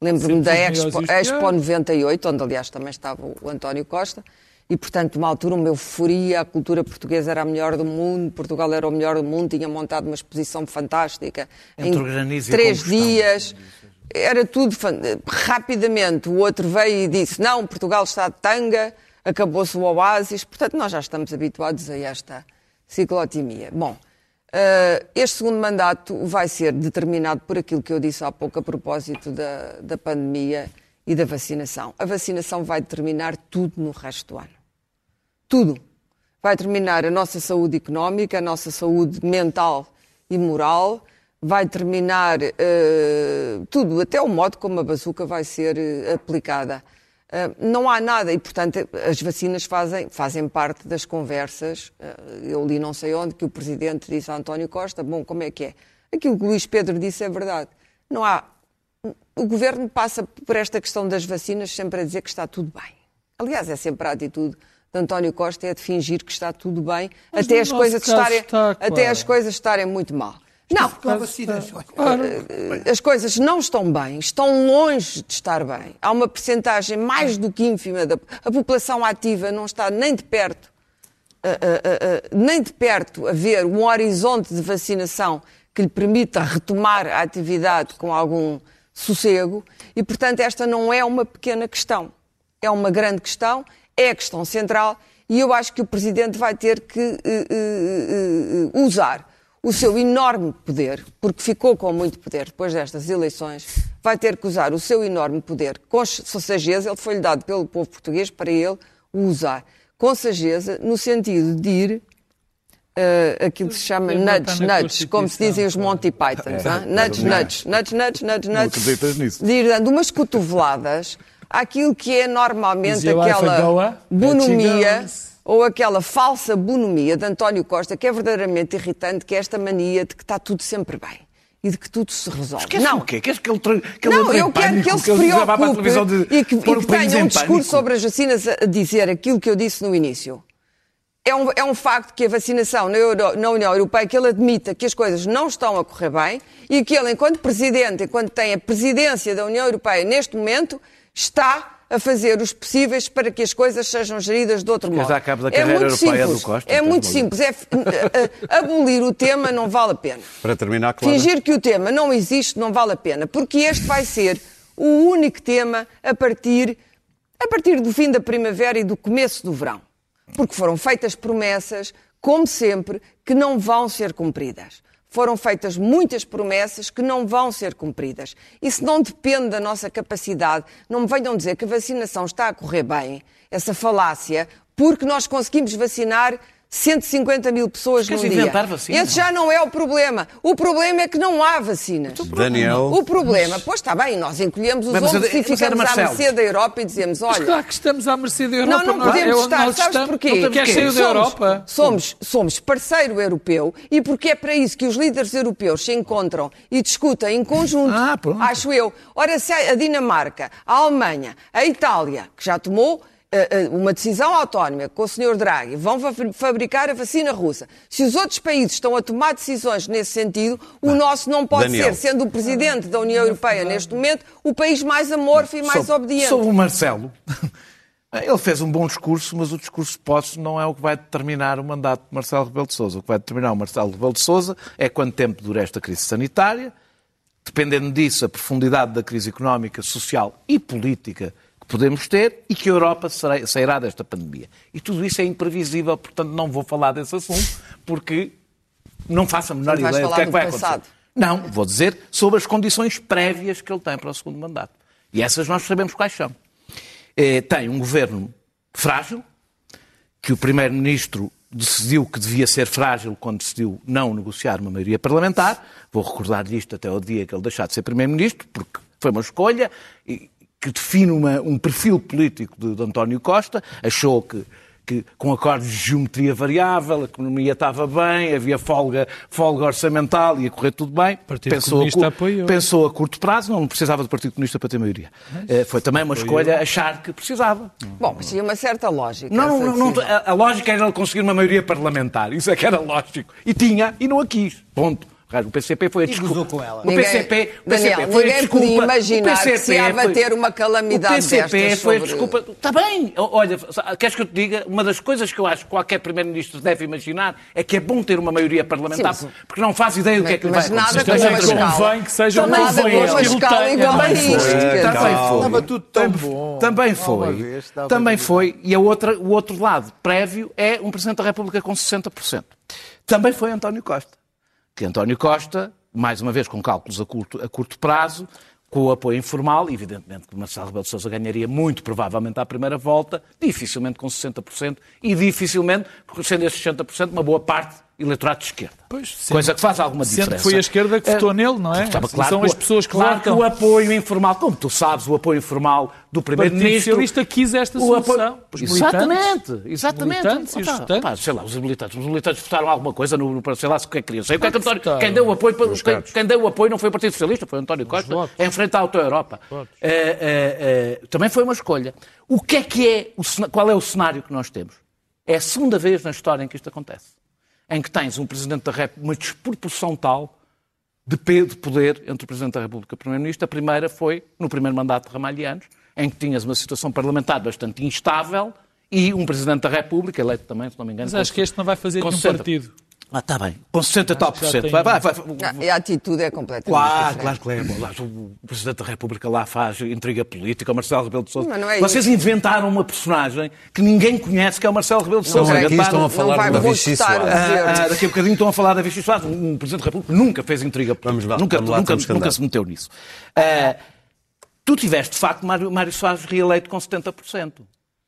Lembro-me da Expo. Expo 98, onde aliás também estava o António Costa, e portanto, numa altura, uma euforia, a cultura portuguesa era a melhor do mundo, Portugal era o melhor do mundo, tinha montado uma exposição fantástica. Entre em três dias. Era tudo rapidamente. O outro veio e disse: Não, Portugal está de tanga, acabou-se o oásis. Portanto, nós já estamos habituados a esta ciclotimia. Bom, eh, este segundo mandato vai ser determinado por aquilo que eu disse há pouco a propósito da, da pandemia e da vacinação. A vacinação vai determinar tudo no resto do ano. Tudo. Vai determinar a nossa saúde económica, a nossa saúde mental e moral, vai determinar eh, tudo, até o modo como a bazuca vai ser eh, aplicada. Eh, não há nada, e portanto as vacinas fazem, fazem parte das conversas. Eh, eu li não sei onde que o Presidente disse a António Costa, bom, como é que é? Aquilo que o Luís Pedro disse é verdade. Não há o governo passa por esta questão das vacinas sempre a dizer que está tudo bem. Aliás, é sempre a atitude de António Costa é de fingir que está tudo bem, Mas até as coisas estarem está, até Clara. as coisas estarem muito mal. Não, Com a vacina. as coisas não estão bem, estão longe de estar bem. Há uma percentagem mais do que ínfima da a população ativa não está nem de perto a- a- a- a- nem de perto a ver um horizonte de vacinação que lhe permita retomar a atividade com algum sossego e, portanto, esta não é uma pequena questão. É uma grande questão, é a questão central e eu acho que o Presidente vai ter que eh, eh, eh, usar o seu enorme poder, porque ficou com muito poder depois destas eleições, vai ter que usar o seu enorme poder com sageza, ele foi-lhe dado pelo povo português para ele o usar com sageza, no sentido de ir eh, aquilo que se chama na nudge, como se dizem os Monty Pythons, não é? <laughs> nudge, nudge, nudge, nudge, nudge, Não nudge, acreditas nisso? de ir dando umas cotoveladas àquilo que é normalmente aquela bonomia. Ou aquela falsa bonomia de António Costa, que é verdadeiramente irritante, que é esta mania de que está tudo sempre bem e de que tudo se resolve. Não, o quê? Queres que ele, que ele não, eu quero que ele se preocupe e que, e que tenha um discurso pânico? sobre as vacinas a dizer aquilo que eu disse no início. É um, é um facto que a vacinação na, Euro- na União Europeia, que ele admita que as coisas não estão a correr bem e que ele, enquanto Presidente, enquanto tem a presidência da União Europeia neste momento, está a fazer os possíveis para que as coisas sejam geridas de outro Queres modo. dar cabo da é carreira muito europeia simples. do Costa? É muito simples. É, abolir o tema não vale a pena. Para terminar, Clara. Fingir que o tema não existe não vale a pena, porque este vai ser o único tema a partir, a partir do fim da primavera e do começo do verão. Porque foram feitas promessas, como sempre, que não vão ser cumpridas. Foram feitas muitas promessas que não vão ser cumpridas. Isso não depende da nossa capacidade. Não me venham dizer que a vacinação está a correr bem, essa falácia, porque nós conseguimos vacinar 150 mil pessoas Queres num dia. inventar vacina? Esse já não é o problema. O problema é que não há vacinas. Daniel. O problema, pois está bem, nós encolhemos os Mas, mas, ombros e mas ficamos à mercê da Europa e dizemos, Mas olha, claro que estamos à mercê da Europa. não, não podemos é onde estar. Sabes estamos. porquê? Queres sair da Europa? Somos, somos parceiro europeu e porque é para isso que os líderes europeus se encontram e discutem em conjunto, Ah, pronto. acho eu. Ora, se a Dinamarca, a Alemanha, a Itália, que já tomou uma decisão autónoma com o Sr. Draghi, vão fa- fabricar a vacina russa. Se os outros países estão a tomar decisões nesse sentido, o nosso não pode Daniel. ser, sendo o presidente da União Europeia neste momento, o país mais amorfo e mais Sobre- obediente. Sobre o Marcelo, <laughs> ele fez um bom discurso, mas o discurso de posse não é o que vai determinar o mandato de Marcelo Rebelo de Sousa. O que vai determinar o Marcelo Rebelo de Sousa é quanto tempo dura esta crise sanitária, dependendo disso, a profundidade da crise económica, social e política podemos ter e que a Europa sairá desta pandemia. E tudo isso é imprevisível, portanto não vou falar desse assunto, porque não faço a menor ideia do que é que vai acontecer. passado. Não, vou dizer sobre as condições prévias que ele tem para o segundo mandato. E essas nós sabemos quais são. Eh, tem um governo frágil, que o Primeiro-Ministro decidiu que devia ser frágil quando decidiu não negociar uma maioria parlamentar. Vou recordar-lhe isto até ao dia que ele deixar de ser Primeiro-Ministro, porque foi uma escolha e- que define uma- um perfil político de, de António Costa. Achou que, que com acordos de geometria variável, a economia estava bem, havia folga, folga orçamental, ia correr tudo bem. Partido pensou, a, Comunista cu- apoiou. pensou a curto prazo, não precisava do Partido Comunista para ter maioria. Eh, Foi também uma escolha achar que precisava. Bom, mas tinha uma certa lógica. Não, não, não, a, a lógica era ele conseguir uma maioria parlamentar. Isso é que era lógico. E tinha, e não a quis. Ponto. O PCP foi a desculpa. com ela. O Ninguém- PCP, o Daniel, PCP foi a desculpa. podia imaginar o PCP que se foi- abater uma calamidade O PCP destas foi a sobre- desculpa. Está bem. Olha, queres que eu te diga? Uma das coisas que eu acho que qualquer Primeiro-Ministro deve imaginar é que é bom ter uma maioria parlamentar, Sim, porque não faz ideia do que é que lhe vai Mas nada acontecer. como Também uma escala. convém que seja Também uma a Também isto. foi, também foi. Estava tudo tão Também- bom. Também foi. Também foi. E a outra, o outro lado prévio é um Presidente da República com 60%. Também foi António Costa. Que António Costa, mais uma vez com cálculos a curto, a curto prazo, com o apoio informal, evidentemente que Marcelo Rebelo de Sousa ganharia muito provavelmente à primeira volta, dificilmente com 60% e dificilmente, sendo esses 60%, uma boa parte eleitorado de esquerda. Pois, sempre- Coisa que faz alguma diferença. que foi a esquerda que votou Eh, nele, não é? Estava São que as pessoas que claro votam. que o apoio informal, como tu sabes, o apoio informal do O Partido Primeiro-Ministro. Socialista quis esta apoio- solução. Os Exatamente, exatamente. Os militantes e os Pá, sei lá, os militantes. Os militantes votaram alguma coisa no, no sei lá se o que é que queriam. Sei o que é que António, votaram. quem deu o apoio, quem, quem deu o apoio não foi o Partido Socialista, foi o António Costa, votos. a enfrentar a Auto Europa. Votos. Eh, eh, eh, também foi uma escolha. O que é que é, o qual é o cenário que nós temos? É a segunda vez na história em que isto acontece. Em que tens um Presidente da República, uma desproporção tal de poder entre o Presidente da República e o Primeiro-Ministro. A primeira foi no primeiro mandato de Ramalhianos, em que tinhas uma situação parlamentar bastante instável e um Presidente da República, eleito também, se não me engano. Mas acho que este não vai fazer nenhum 60. partido. Ah, está bem. Com 60 e tal por cento. Vai, vai, vai. Não, e a atitude é completamente Claro, diferente. claro que é. O Presidente da República lá faz intriga política, o Marcelo Rebelo de Sousa. Mas não é Vocês isso. inventaram uma personagem que ninguém conhece, que é o Marcelo Rebelo de Sousa. Não, aqui estão a falar vou Vichy Soares. Ah, ah, daqui a bocadinho estão a falar da Vichy Soares. Um Presidente da República nunca fez intriga política. Vamos lá, nunca, vamos lá, nunca, nunca se meteu nisso. Ah, tu tiveste, de facto, Mário, Mário Soares reeleito com 70%.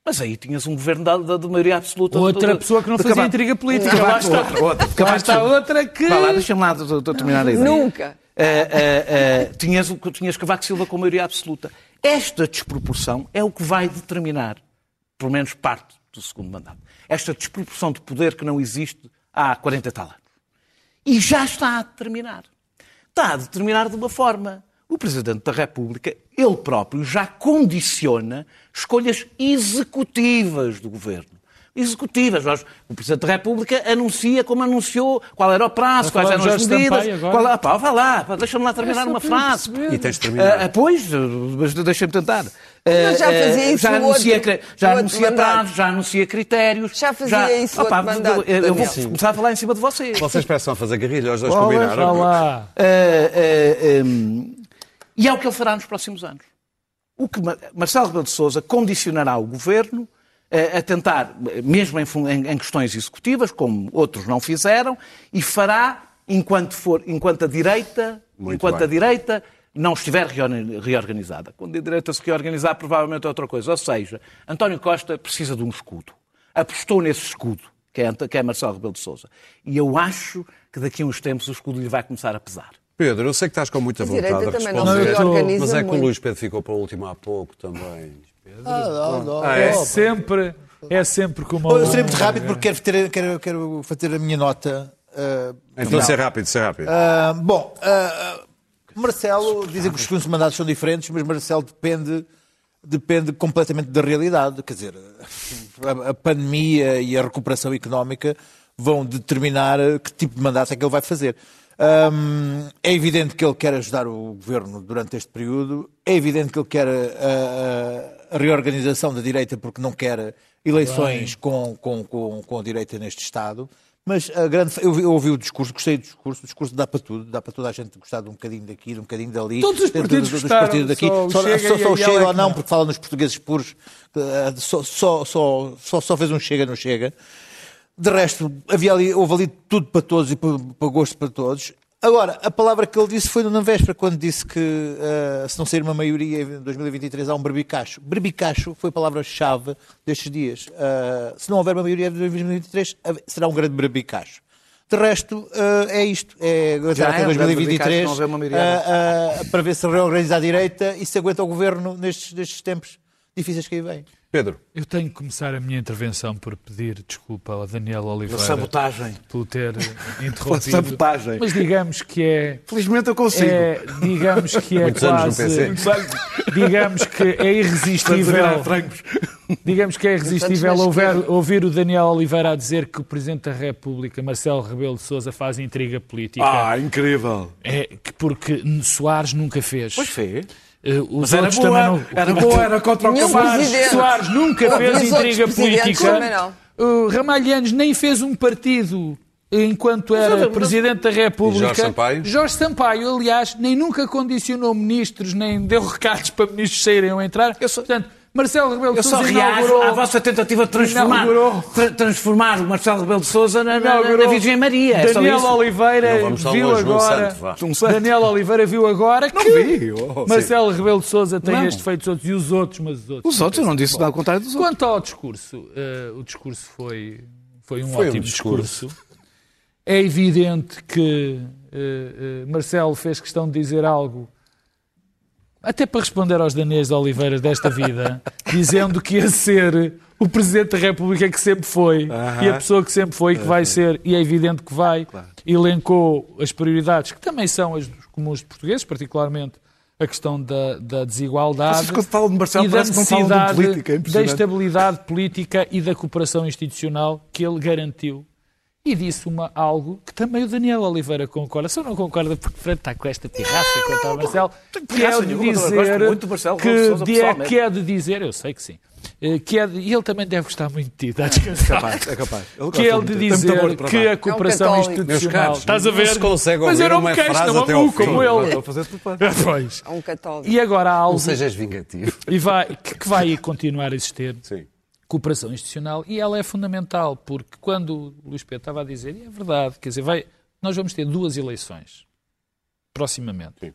Mas aí tinhas um governo da, da, maioria absoluta. Outra de- pessoa que não de fazia intriga política. Lá está outra, outra. Está outra que... Vá lá, deixa-me lá de- de- de terminar a ideia. Nunca. Ah, ah, ah, tinhas, tinhas Cavaco Silva com maioria absoluta. Esta desproporção é o que vai determinar, pelo menos parte do segundo mandato. Esta desproporção de poder que não existe há 40 e tal anos. E já está a determinar. Está a determinar de uma forma. O Presidente da República, ele próprio, já condiciona escolhas executivas do governo. Executivas. Nós- O Presidente da República anuncia como anunciou qual era o prazo, quais eram as medidas. Qual, ah, pá, vá lá, deixa-me lá terminar É uma frase. perceber. E tens de terminar. Ah, pois, mas deixa-me tentar. Mas já Ah, fazia ah, isso já anuncia, outro- já anuncia mandato. prazos, já anuncia critérios. Já fazia isso o Opá, outro mandato, eu, eu vou Daniel. começar a falar em cima de vocês. Vocês peçam a fazer guerrilha, os dois Vá combinaram. lá. Ah, ah, hum, e é o que ele fará nos próximos anos. O que Ma- Marcelo Rebelo de Sousa condicionará o governo eh, a tentar, mesmo em, questões executivas, como outros não fizeram, e fará enquanto, for, enquanto a direita, Muito enquanto bem. a direita não estiver reor- reorganizada. Quando a direita se reorganizar, provavelmente é outra coisa. Ou seja, António Costa precisa de um escudo. Apostou nesse escudo, que é, que é Marcelo Rebelo de Sousa. E eu acho que daqui a uns tempos o escudo lhe vai começar a pesar. Pedro, eu sei que estás com muita vontade de também não responder. se mas é que o. Luís Pedro ficou para o último há pouco também. É é? sempre, é sempre como... Eu serei muito rápido porque quero, ter- quero, quero fazer a minha nota. ah, Então, ser rápido, ser rápido. Ah, bom, ah, Marcelo, dizem que os segundos mandatos são diferentes, mas Marcelo depende, depende completamente da realidade. Quer dizer, a, a pandemia e a recuperação económica vão determinar que tipo de mandato é que ele vai fazer. Hum, é evidente que ele quer ajudar o governo durante este período, é evidente que ele quer a, a- reorganização da direita porque não quer eleições com, com, com, com a direita neste Estado. Mas a grande. Eu, vi- eu ouvi o discurso, gostei do discurso. O discurso dá para tudo, dá para toda a gente gostar de um bocadinho daqui, de um bocadinho dali. Todos os partidos dos- dos gostaram, partidos daqui. só o Só, Chega só, só o Chega ou não, não. porque fala nos portugueses puros. Só, só, só, só, só fez um Chega, não chega. De resto, havia ali, houve ali tudo para todos e para, para gosto para todos. Agora, a palavra que ele disse foi na véspera, quando disse que uh, se não sair uma maioria em 2023 há um berbicacho. Berbicacho foi a palavra-chave destes dias. Uh, se não houver uma maioria em 2023, será um grande berbicacho. De resto, uh, é isto. É Já até é um 2023 não haver uma maioria. para ver se reorganiza a direita e se aguenta o governo nestes, nestes tempos difíceis que aí vêm. Pedro. Eu tenho que começar a minha intervenção por pedir desculpa ao Daniel Oliveira sabotagem. por ter <laughs> interrompido. sabotagem. Mas digamos que é. Felizmente eu consigo. é digamos que é Muitos anos no quase. PC. Digamos que é irresistível. Digamos que é irresistível ouvir, ouvir o Daniel Oliveira a dizer que o Presidente da República, Marcelo Rebelo de Sousa, faz intriga política. Ah, incrível. É que porque Soares nunca fez. Pois fez. Os Mas era boa, não. era boa, era contra o Nenhum presidente. Soares nunca fez intriga política. Uh, Ramalhianos nem fez um partido enquanto era mas- Presidente da República. Jorge Sampaio? Jorge Sampaio, aliás, nem nunca condicionou ministros, nem deu recados para ministros saírem ou entrar. Portanto, Marcelo Rebelo de Eu só Sousa reajo à vossa tentativa de transformar, tra- transformar o Marcelo Rebelo de Sousa na, na, na Virgem Maria. É Daniel. Oliveira viu agora... santo. Um. Daniel Oliveira viu agora que vi, oh, Marcelo Rebelo de Sousa tem Não. estes feitos outros e os outros, mas os outros... Os outros, eu não disse nada ao contrário dos outros. Quanto ao discurso, eh, o discurso foi, foi um Foi um ótimo discurso. discurso. É evidente que eh, eh, Marcelo fez questão de dizer algo, até para responder aos Daniels de Oliveira desta vida, dizendo que ia ser o Presidente da República que sempre foi e a pessoa que sempre foi e que vai ser, e é evidente que vai. Elencou as prioridades, que também são as dos comuns de portugueses, particularmente a questão da, da desigualdade Vocês quando falam de Marcelo e da falam de necessidade política, é da estabilidade política e da cooperação institucional que ele garantiu. E disse uma, algo que também o Daniel Oliveira concorda, só não concorda porque está com esta pirraça contra o Marcelo, que é de dizer que, de- pessoalmente. que é de dizer, eu sei que sim, eh, que é de, e ele também deve gostar muito de ti, está descansado. Capaz, é capaz. Ele Que é de dizer que a cooperação católico. Meus institucional. caros, Estás a ver? Mas eu ouvir não uma me queixo, frase não maluco como ele. Estou a fazer tudo para- <laughs> Pois. É um católico. E agora há algo Não sejas vingativo. e vai, que, que vai continuar a existir Sim. Cooperação institucional e ela é fundamental, porque quando o Luís Pedro estava a dizer, e é verdade, quer dizer, vai, nós vamos ter duas eleições proximamente. Sim.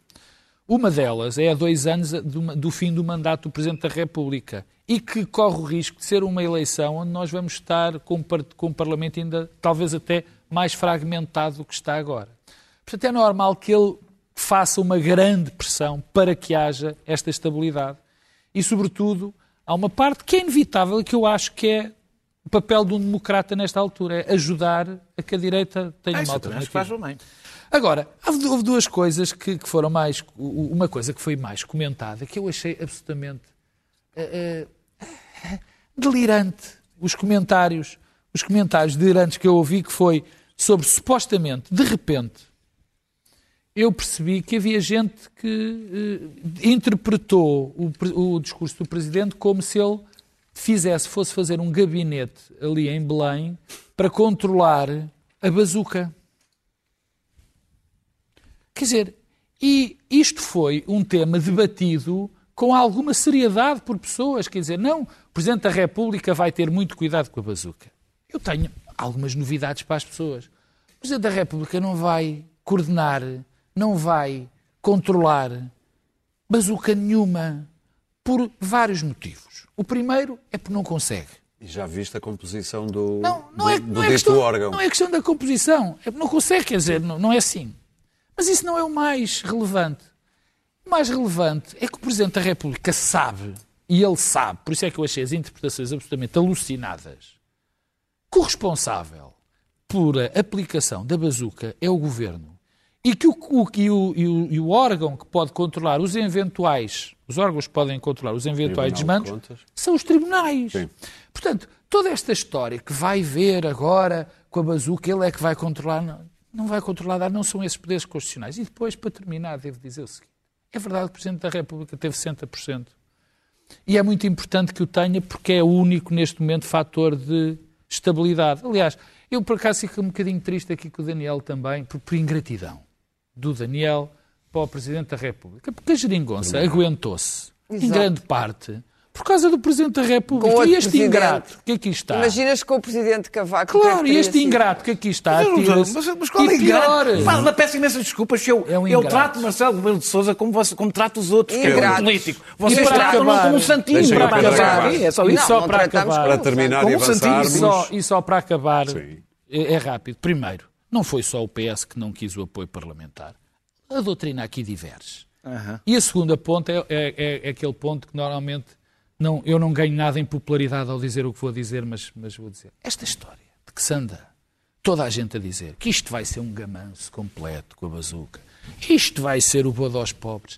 Uma delas é a dois anos do, do fim do mandato do Presidente da República e que corre o risco de ser uma eleição onde nós vamos estar com, com um Parlamento ainda talvez até mais fragmentado do que está agora. Portanto, é normal que ele faça uma grande pressão para que haja esta estabilidade. E, sobretudo, há uma parte que é inevitável e que eu acho que é o papel de um democrata nesta altura, é ajudar a que a direita tenha É uma alternativa. faz bem. Agora, houve duas coisas que, que foram mais. Uma coisa que foi mais comentada, que eu achei absolutamente eh, eh, delirante. Os comentários, os comentários delirantes que eu ouvi, que foi sobre supostamente, de repente, eu percebi que havia gente que eh, interpretou o, o discurso do Presidente como se ele fizesse, fosse fazer um gabinete ali em Belém para controlar a bazuca. Quer dizer, e isto foi um tema debatido com alguma seriedade por pessoas. Quer dizer, não, o Presidente da República vai ter muito cuidado com a bazuca. Eu tenho algumas novidades para as pessoas. O Presidente da República não vai coordenar, não vai controlar bazuca nenhuma por vários motivos. O primeiro é porque não consegue. E já viste a composição do, Não, não do, é, do não, é questão, órgão. não é questão da composição. É, não consegue, quer dizer, não, não é assim. Mas isso não é o mais relevante. O mais relevante é que o Presidente da República sabe, e ele sabe, por isso é que eu achei as interpretações absolutamente alucinadas, que o responsável por a aplicação da bazuca é o Governo. E que o, o- e o, e o- órgão que pode controlar os eventuais, os órgãos que podem controlar os eventuais Tribunal de desmandos, Contas. são os tribunais. Sim. Portanto, toda esta história que vai ver agora com a bazuca, ele é que vai controlar, não, não vai controlar nada, não são esses poderes constitucionais. E depois, para terminar, devo dizer o seguinte: é verdade que o Presidente da República teve 60%. E é muito importante que o tenha porque é o único, neste momento, fator de estabilidade. Aliás, eu por acaso fico um bocadinho triste aqui com o Daniel também, por, por ingratidão do Daniel para o Presidente da República. Porque a geringonça aguentou-se, em grande parte, Por causa do Presidente da República. E este presidente. ingrato que aqui está. Imaginas com o Presidente Cavaco. é Claro, e este sido? ingrato que aqui está. Mas, mas, mas qual é pior. ingrato? Pá, peço imensas desculpas se eu, É um eu trato Marcelo Rebelo de Sousa como, você, como trato os outros, que é um político. Vocês para tratam-no acabar, como um santinho. pá, acabar. pá, É só Não, isso. só não para acabar. Para terminar Como e um avançarmos. E só, e só para acabar, Sim. é, é rápido. Primeiro, não foi só o PS que não quis o apoio parlamentar. A doutrina aqui diverge. E a segunda ponto é, é- é aquele ponto que normalmente não, eu não ganho nada em popularidade ao dizer o que vou dizer, mas, mas vou dizer. Esta história de que se anda toda a gente a dizer que isto vai ser um gamanço completo com a bazuca, isto vai ser o bodo aos pobres.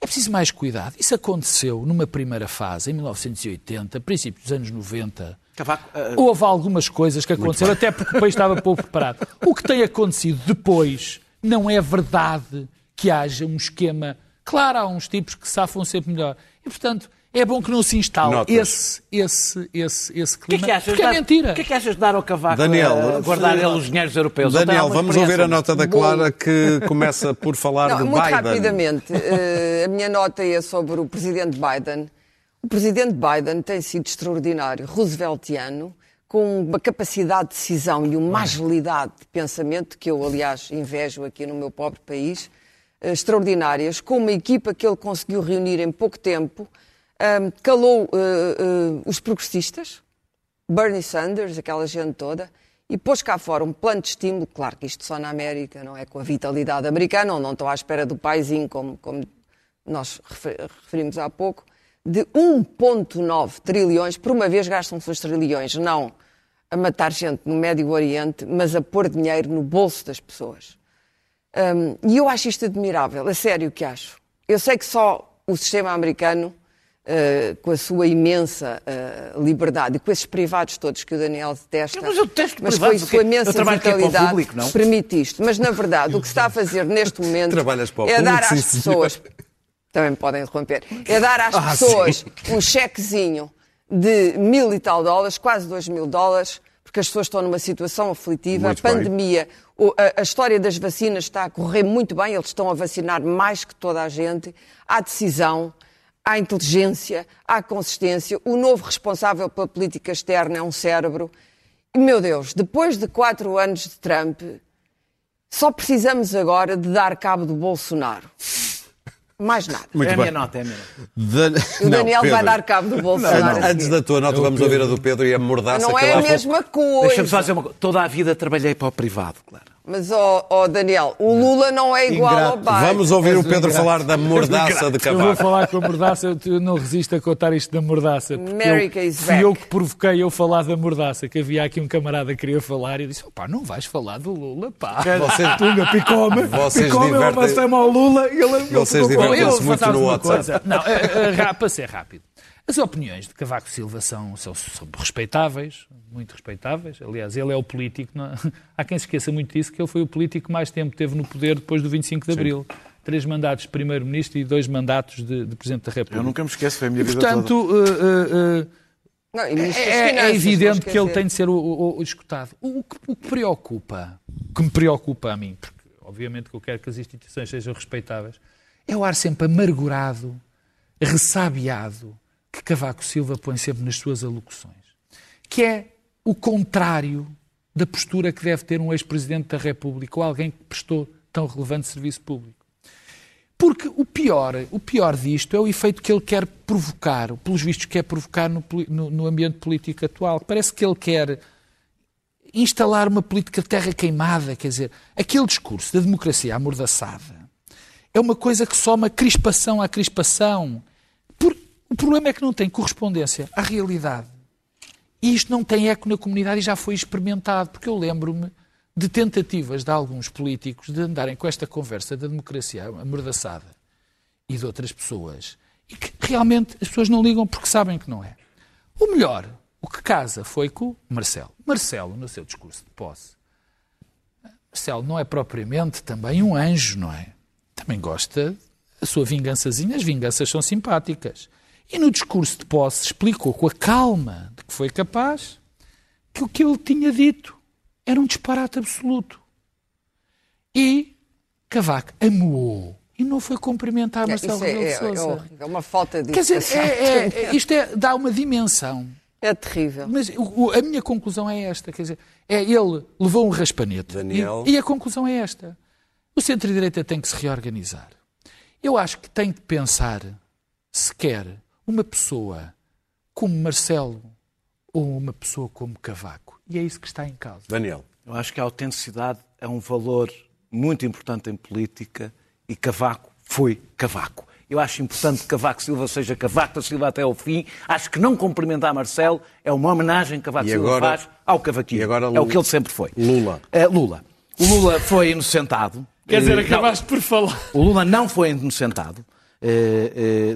É preciso mais cuidado. Isso aconteceu numa primeira fase, em 1980, princípio dos anos 90. Cavaco, ah, Houve algumas coisas que aconteceram, até porque o país estava pouco preparado. O que tem acontecido depois não é verdade que haja um esquema. Claro, há uns tipos que safam sempre melhor. E, portanto, é bom que não se instale Notas. esse, esse, esse, esse o que é clima. que achas? porque é dar- mentira. O que é que achas de dar ao Cavaco Daniel, a guardar ele os dinheiros europeus? Daniel, vamos ouvir a nota da Clara que começa por falar Não, de muito Biden. rapidamente, eh, a minha nota é sobre o presidente Biden. O presidente Biden tem sido extraordinário, rooseveltiano, com uma capacidade de decisão e uma agilidade de pensamento, que eu, aliás, invejo aqui no meu pobre país, eh, extraordinárias, com uma equipa que ele conseguiu reunir em pouco tempo, calou eh, eh, os progressistas, Bernie Sanders, aquela gente toda, e pôs cá fora um plano de estímulo, claro que isto só na América, não é com a vitalidade americana, não, não estou à espera do paizinho, como, como nós refer- referimos há pouco, de 1,9 trilhões, por uma vez gastam-se os trilhões, não a matar gente no Médio Oriente, mas a pôr dinheiro no bolso das pessoas. Hum, e eu acho isto admirável, a sério que acho. Eu sei que só o sistema americano, eh, com a sua imensa eh, liberdade e com esses privados todos que o Daniel detesta, Mas eu detesto mas privados, foi quê? sua imensa vitalidade público, não? permite isto. Mas, na verdade, o que se está a fazer neste <laughs> momento é dar às pessoas... Também me podem interromper. É dar às Ah, pessoas um chequezinho de mil e tal dólares, quase dois mil dólares, porque as pessoas estão numa situação aflitiva. Muito a pandemia, o- a, a história das vacinas está a correr muito bem, eles estão a vacinar mais que toda a gente. Há decisão, há inteligência, há consistência. O novo responsável pela política externa é um cérebro. E, meu Deus, depois de quatro anos de Trump, só precisamos agora de dar cabo do Bolsonaro. Mais nada. Muito É a minha nota, é a minha nota. O Não, Daniel vai Pedro. dar cabo do Bolsonaro. a Antes da tua nota, vamos ouvir a do Pedro e a mordaça Não que é lá a mesma coisa. Deixa-me só dizer uma coisa. Toda a vida trabalhei para o privado, claro. Mas, ó ó, Daniel, o Lula não é igual ao Ingrato. Biden. Vamos ouvir o Pedro ingrato. falar da mordaça de Eu vou Cavaco. falar com a mordaça, eu não resisto a contar isto da mordaça. Porque America eu, is fui eu que provoquei eu falar da mordaça, que havia aqui um camarada que queria falar e eu disse, pá, não vais falar do Lula, pá. Vocês- Tunga, picou-me, Vocês picou-me, eu divertem- avancei-me ao Lula e ele Vocês divertem-se muito no WhatsApp. coisa. Não, é, é, é, para ser rápido. As opiniões de Cavaco Silva são, são, são respeitáveis, muito respeitáveis. Aliás, ele é o político. não é? <laughs> Há quem se esqueça muito disso, que ele foi o político que mais tempo teve no poder depois do 25 de Abril. Três mandatos de Primeiro-Ministro e dois mandatos de, de Presidente da República. Eu nunca me esqueço, foi a minha E, vida toda. portanto, uh, uh, uh, Não, é, é evidente que ele tem de ser o, o- o escutado. O, que, o que preocupa, o que me preocupa a mim, porque obviamente que eu quero que as instituições sejam respeitáveis, é o ar sempre amargurado, ressabiado, que Cavaco Silva põe sempre nas suas alocuções. Que é o contrário da postura que deve ter um ex-presidente da República ou alguém que prestou tão relevante serviço público. Porque o pior, o pior disto é o efeito que ele quer provocar, pelos vistos quer provocar no, no- no ambiente político atual. Parece que ele quer instalar uma política de terra queimada, quer dizer, aquele discurso da democracia amordaçada é uma coisa que soma crispação à crispação. Por- o problema é que não tem correspondência à realidade. E isto não tem eco na comunidade e já foi experimentado, porque eu lembro-me de tentativas de alguns políticos de andarem com esta conversa da democracia amordaçada e de outras pessoas e que realmente as pessoas não ligam porque sabem que não é. O melhor, o que casa foi com Marcelo. Marcelo, no seu discurso de posse, Marcelo não é propriamente também um anjo, não é? Também gosta da sua vingançazinha, as vinganças são simpáticas. E no discurso de posse explicou com a calma de que foi capaz que o que ele tinha dito era um disparate absoluto. E Cavaco amuou e não foi cumprimentar Marcelo Isso é, Rebelo de é, é Sousa. horrível, é uma falta de Quer dizer, é- é- isto é, dá uma dimensão. É terrível. Mas o- a minha conclusão é esta, quer dizer, é ele levou um raspanete. Daniel. E, e a conclusão é esta. O centro-direita tem que se reorganizar. Eu acho que tem de pensar se quer uma pessoa como Marcelo ou uma pessoa como Cavaco. E é isso que está em causa. Daniel. Eu acho que a autenticidade é um valor muito importante em política e Cavaco foi Cavaco. Eu acho importante que Cavaco Silva seja Cavaco da Silva até ao fim. Acho que não cumprimentar Marcelo é uma homenagem que Cavaco E Silva agora- faz ao Cavaquinho. e agora é o Lula- que ele sempre foi. Lula. É, Lula. O Lula foi inocentado. Quer dizer, acabaste por falar. o Lula não foi inocentado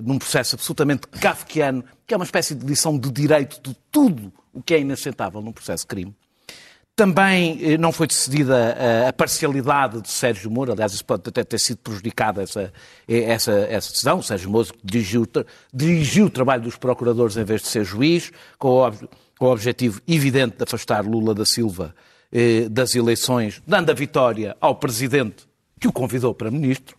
num processo absolutamente kafkiano, que é uma espécie de lição de direito de tudo o que é inacentável num processo de crime. Também eh, não foi decidida eh, a parcialidade de Sérgio Moro, aliás, isso pode até ter sido prejudicada essa, eh, essa, essa decisão. O Sérgio Moro dirigiu, dirigiu o trabalho dos procuradores em vez de ser juiz, com o, com o objetivo evidente de afastar Lula da Silva eh, das eleições, dando a vitória ao presidente que o convidou para ministro.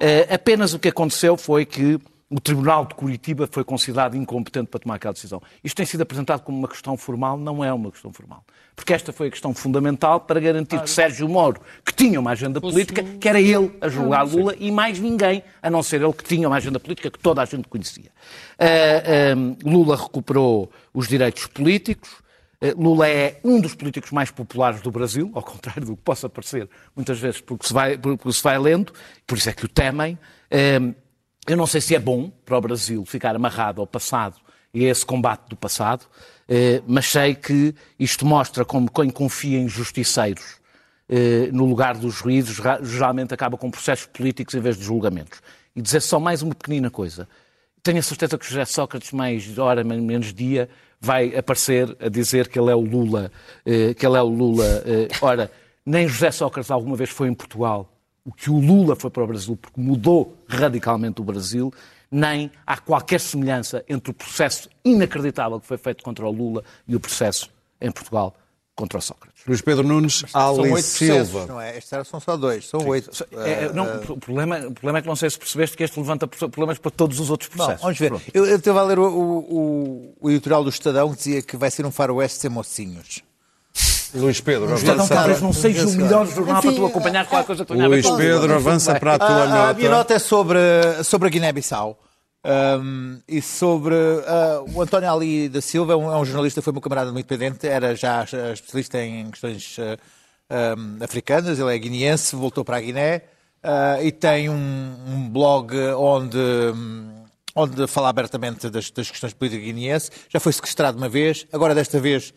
Eh, apenas o que aconteceu foi que o Tribunal de Curitiba foi considerado incompetente para tomar aquela decisão. Isto tem sido apresentado como uma questão formal, não é uma questão formal. Porque esta foi a questão fundamental para garantir que Sérgio Moro, que tinha uma agenda política, que era ele a julgar Lula e mais ninguém, a não ser ele que tinha uma agenda política que toda a gente conhecia. Ah, ah, Lula recuperou os direitos políticos, eh, Lula é um dos políticos mais populares do Brasil, ao contrário do que possa parecer muitas vezes porque se vai, porque se vai lendo, por isso é que o temem. Eh, Eu não sei se é bom para o Brasil ficar amarrado ao passado e a esse combate do passado, eh, mas sei que isto mostra como quem confia em justiceiros eh, no lugar dos juízes ra- geralmente acaba com processos políticos em vez de julgamentos. E dizer só mais uma pequenina coisa. Tenho a certeza que José Sócrates, mais hora, men- menos dia, vai aparecer a dizer que ele é o Lula. eh, que ele é o Lula. eh. Ora, nem José Sócrates alguma vez foi em Portugal o que o Lula foi para o Brasil, porque mudou radicalmente o Brasil, nem há qualquer semelhança entre o processo inacreditável que foi feito contra o Lula e o processo em Portugal contra o Sócrates. Luís Pedro Nunes, São Ali oito processos, Silva. não é? Estes eram- são só dois, são oito. É, é, não, o, problema, o problema é que não sei se percebeste que este levanta problemas para todos os outros processos. vamos ver. Pronto. Eu, eu estava a ler o, o, o editorial do Estadão que dizia que vai ser um faroeste sem mocinhos. Luís Pedro, O Estadão avança. talvez não seja o melhor jornal para tu Enfim, acompanhar qualquer coisa que tenha a ver Luís. Pedro, avança para a tua A, a nota. minha nota é sobre, sobre a Guiné-Bissau. Um, e sobre uh, o António Ali da Silva, é um, é um jornalista, foi meu camarada muito independente, era já especialista em questões uh, um, africanas, ele é guineense, voltou para a Guiné uh, e tem um, blog onde, onde fala abertamente das, das questões políticas guineenses. Já foi sequestrado uma vez, agora desta vez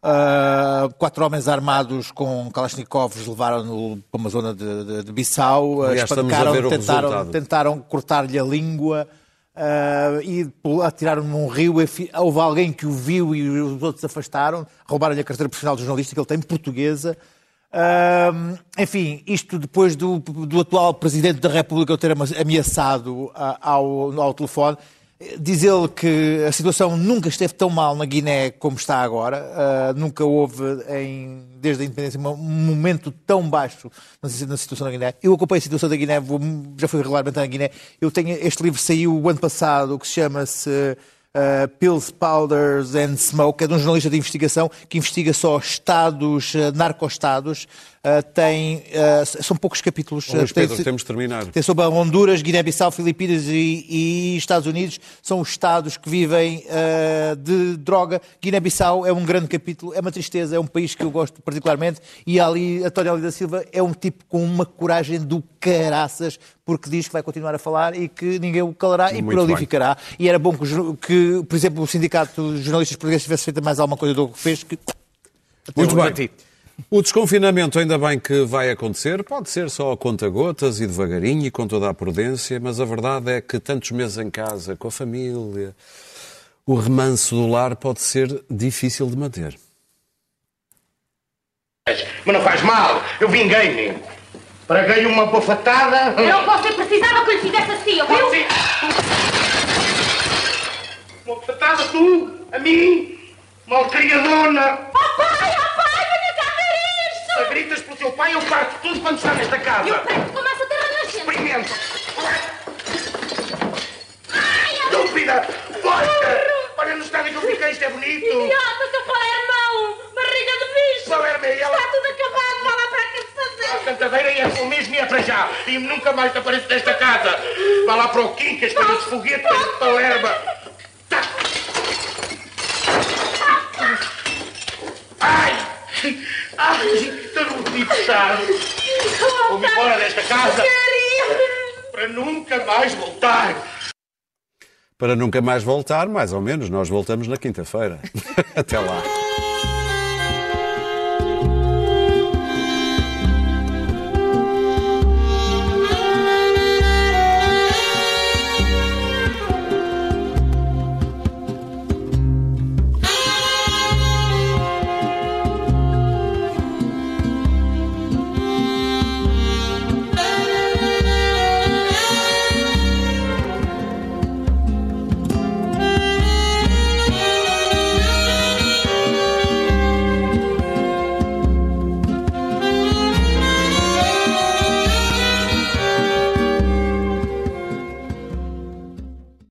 Uh, quatro homens armados com Kalashnikovs levaram-no para uma zona de, de, de Bissau, o tentaram, tentaram cortar-lhe a língua uh, e atiraram-no num rio. Houve alguém que o viu e os outros afastaram, roubaram-lhe a carteira profissional de jornalista que ele tem, portuguesa. Uh, enfim, isto depois do, do atual Presidente da República ter ameaçado uh, ao, ao telefone. Diz ele que a situação nunca esteve tão mal na Guiné como está agora. Uh, nunca houve, em- desde a independência, um momento tão baixo na, na situação da Guiné. Eu acompanho a situação da Guiné, vou- já fui regularmente à Guiné. Eu tenho, este livro saiu o ano passado, que se chama-se uh, Pills, Powders and Smoke. É de um jornalista de investigação que investiga só estados, uh, narcoestados. Uh, tem, uh, são poucos capítulos. Luís Uh, tem- Pedro, temos de terminar. tem sobre a Honduras, Guiné-Bissau, Filipinas e, e Estados Unidos. São os Estados que vivem ah, de droga. Guiné-Bissau é um grande capítulo, é uma tristeza, é um país que eu gosto particularmente. E ali, António Ali da Silva é um tipo com uma coragem do caraças, porque diz que vai continuar a falar e que ninguém o calará e Muito por ali bem. ficará. E era bom que, que, por exemplo, o Sindicato de Jornalistas Portugueses tivesse feito mais alguma coisa do que fez. Que... Muito bem. <laughs> O desconfinamento, ainda bem que vai acontecer, pode ser só a conta-gotas e devagarinho e com toda a prudência, mas a verdade é que tantos meses em casa, com a família, o remanso do lar pode ser difícil de manter. Mas não faz mal, eu vinguei-me. Traguei uma bofatada. Não, você precisava que eu lhe fizesse assim, ouviu? Sim. Uma bofatada, tu, a mim, malcriadona. Oh pai, oh pai, venha cá ver isto! Se gritas pelo teu pai, eu parto tudo quando está nesta casa. Eu começa a ter renascimento. Experimenta. estúpida! Forca! Olha no estado que eu fiquei, isto é bonito! Idiota, seu Palermão! Barriga de bicho! Palermo é ela. Está tudo acabado, vá lá para a que fazer! Cantadeira e é o mesmo e é para já! E nunca mais te apareço nesta casa! Vá lá para o Quincas, coisa de foguete, coisa de Palerma! Tá. Ai! Ai, bonito estado! Vou-me embora desta casa para nunca mais voltar! Para nunca mais voltar, mais ou menos, nós voltamos na quinta-feira. <laughs> Até lá.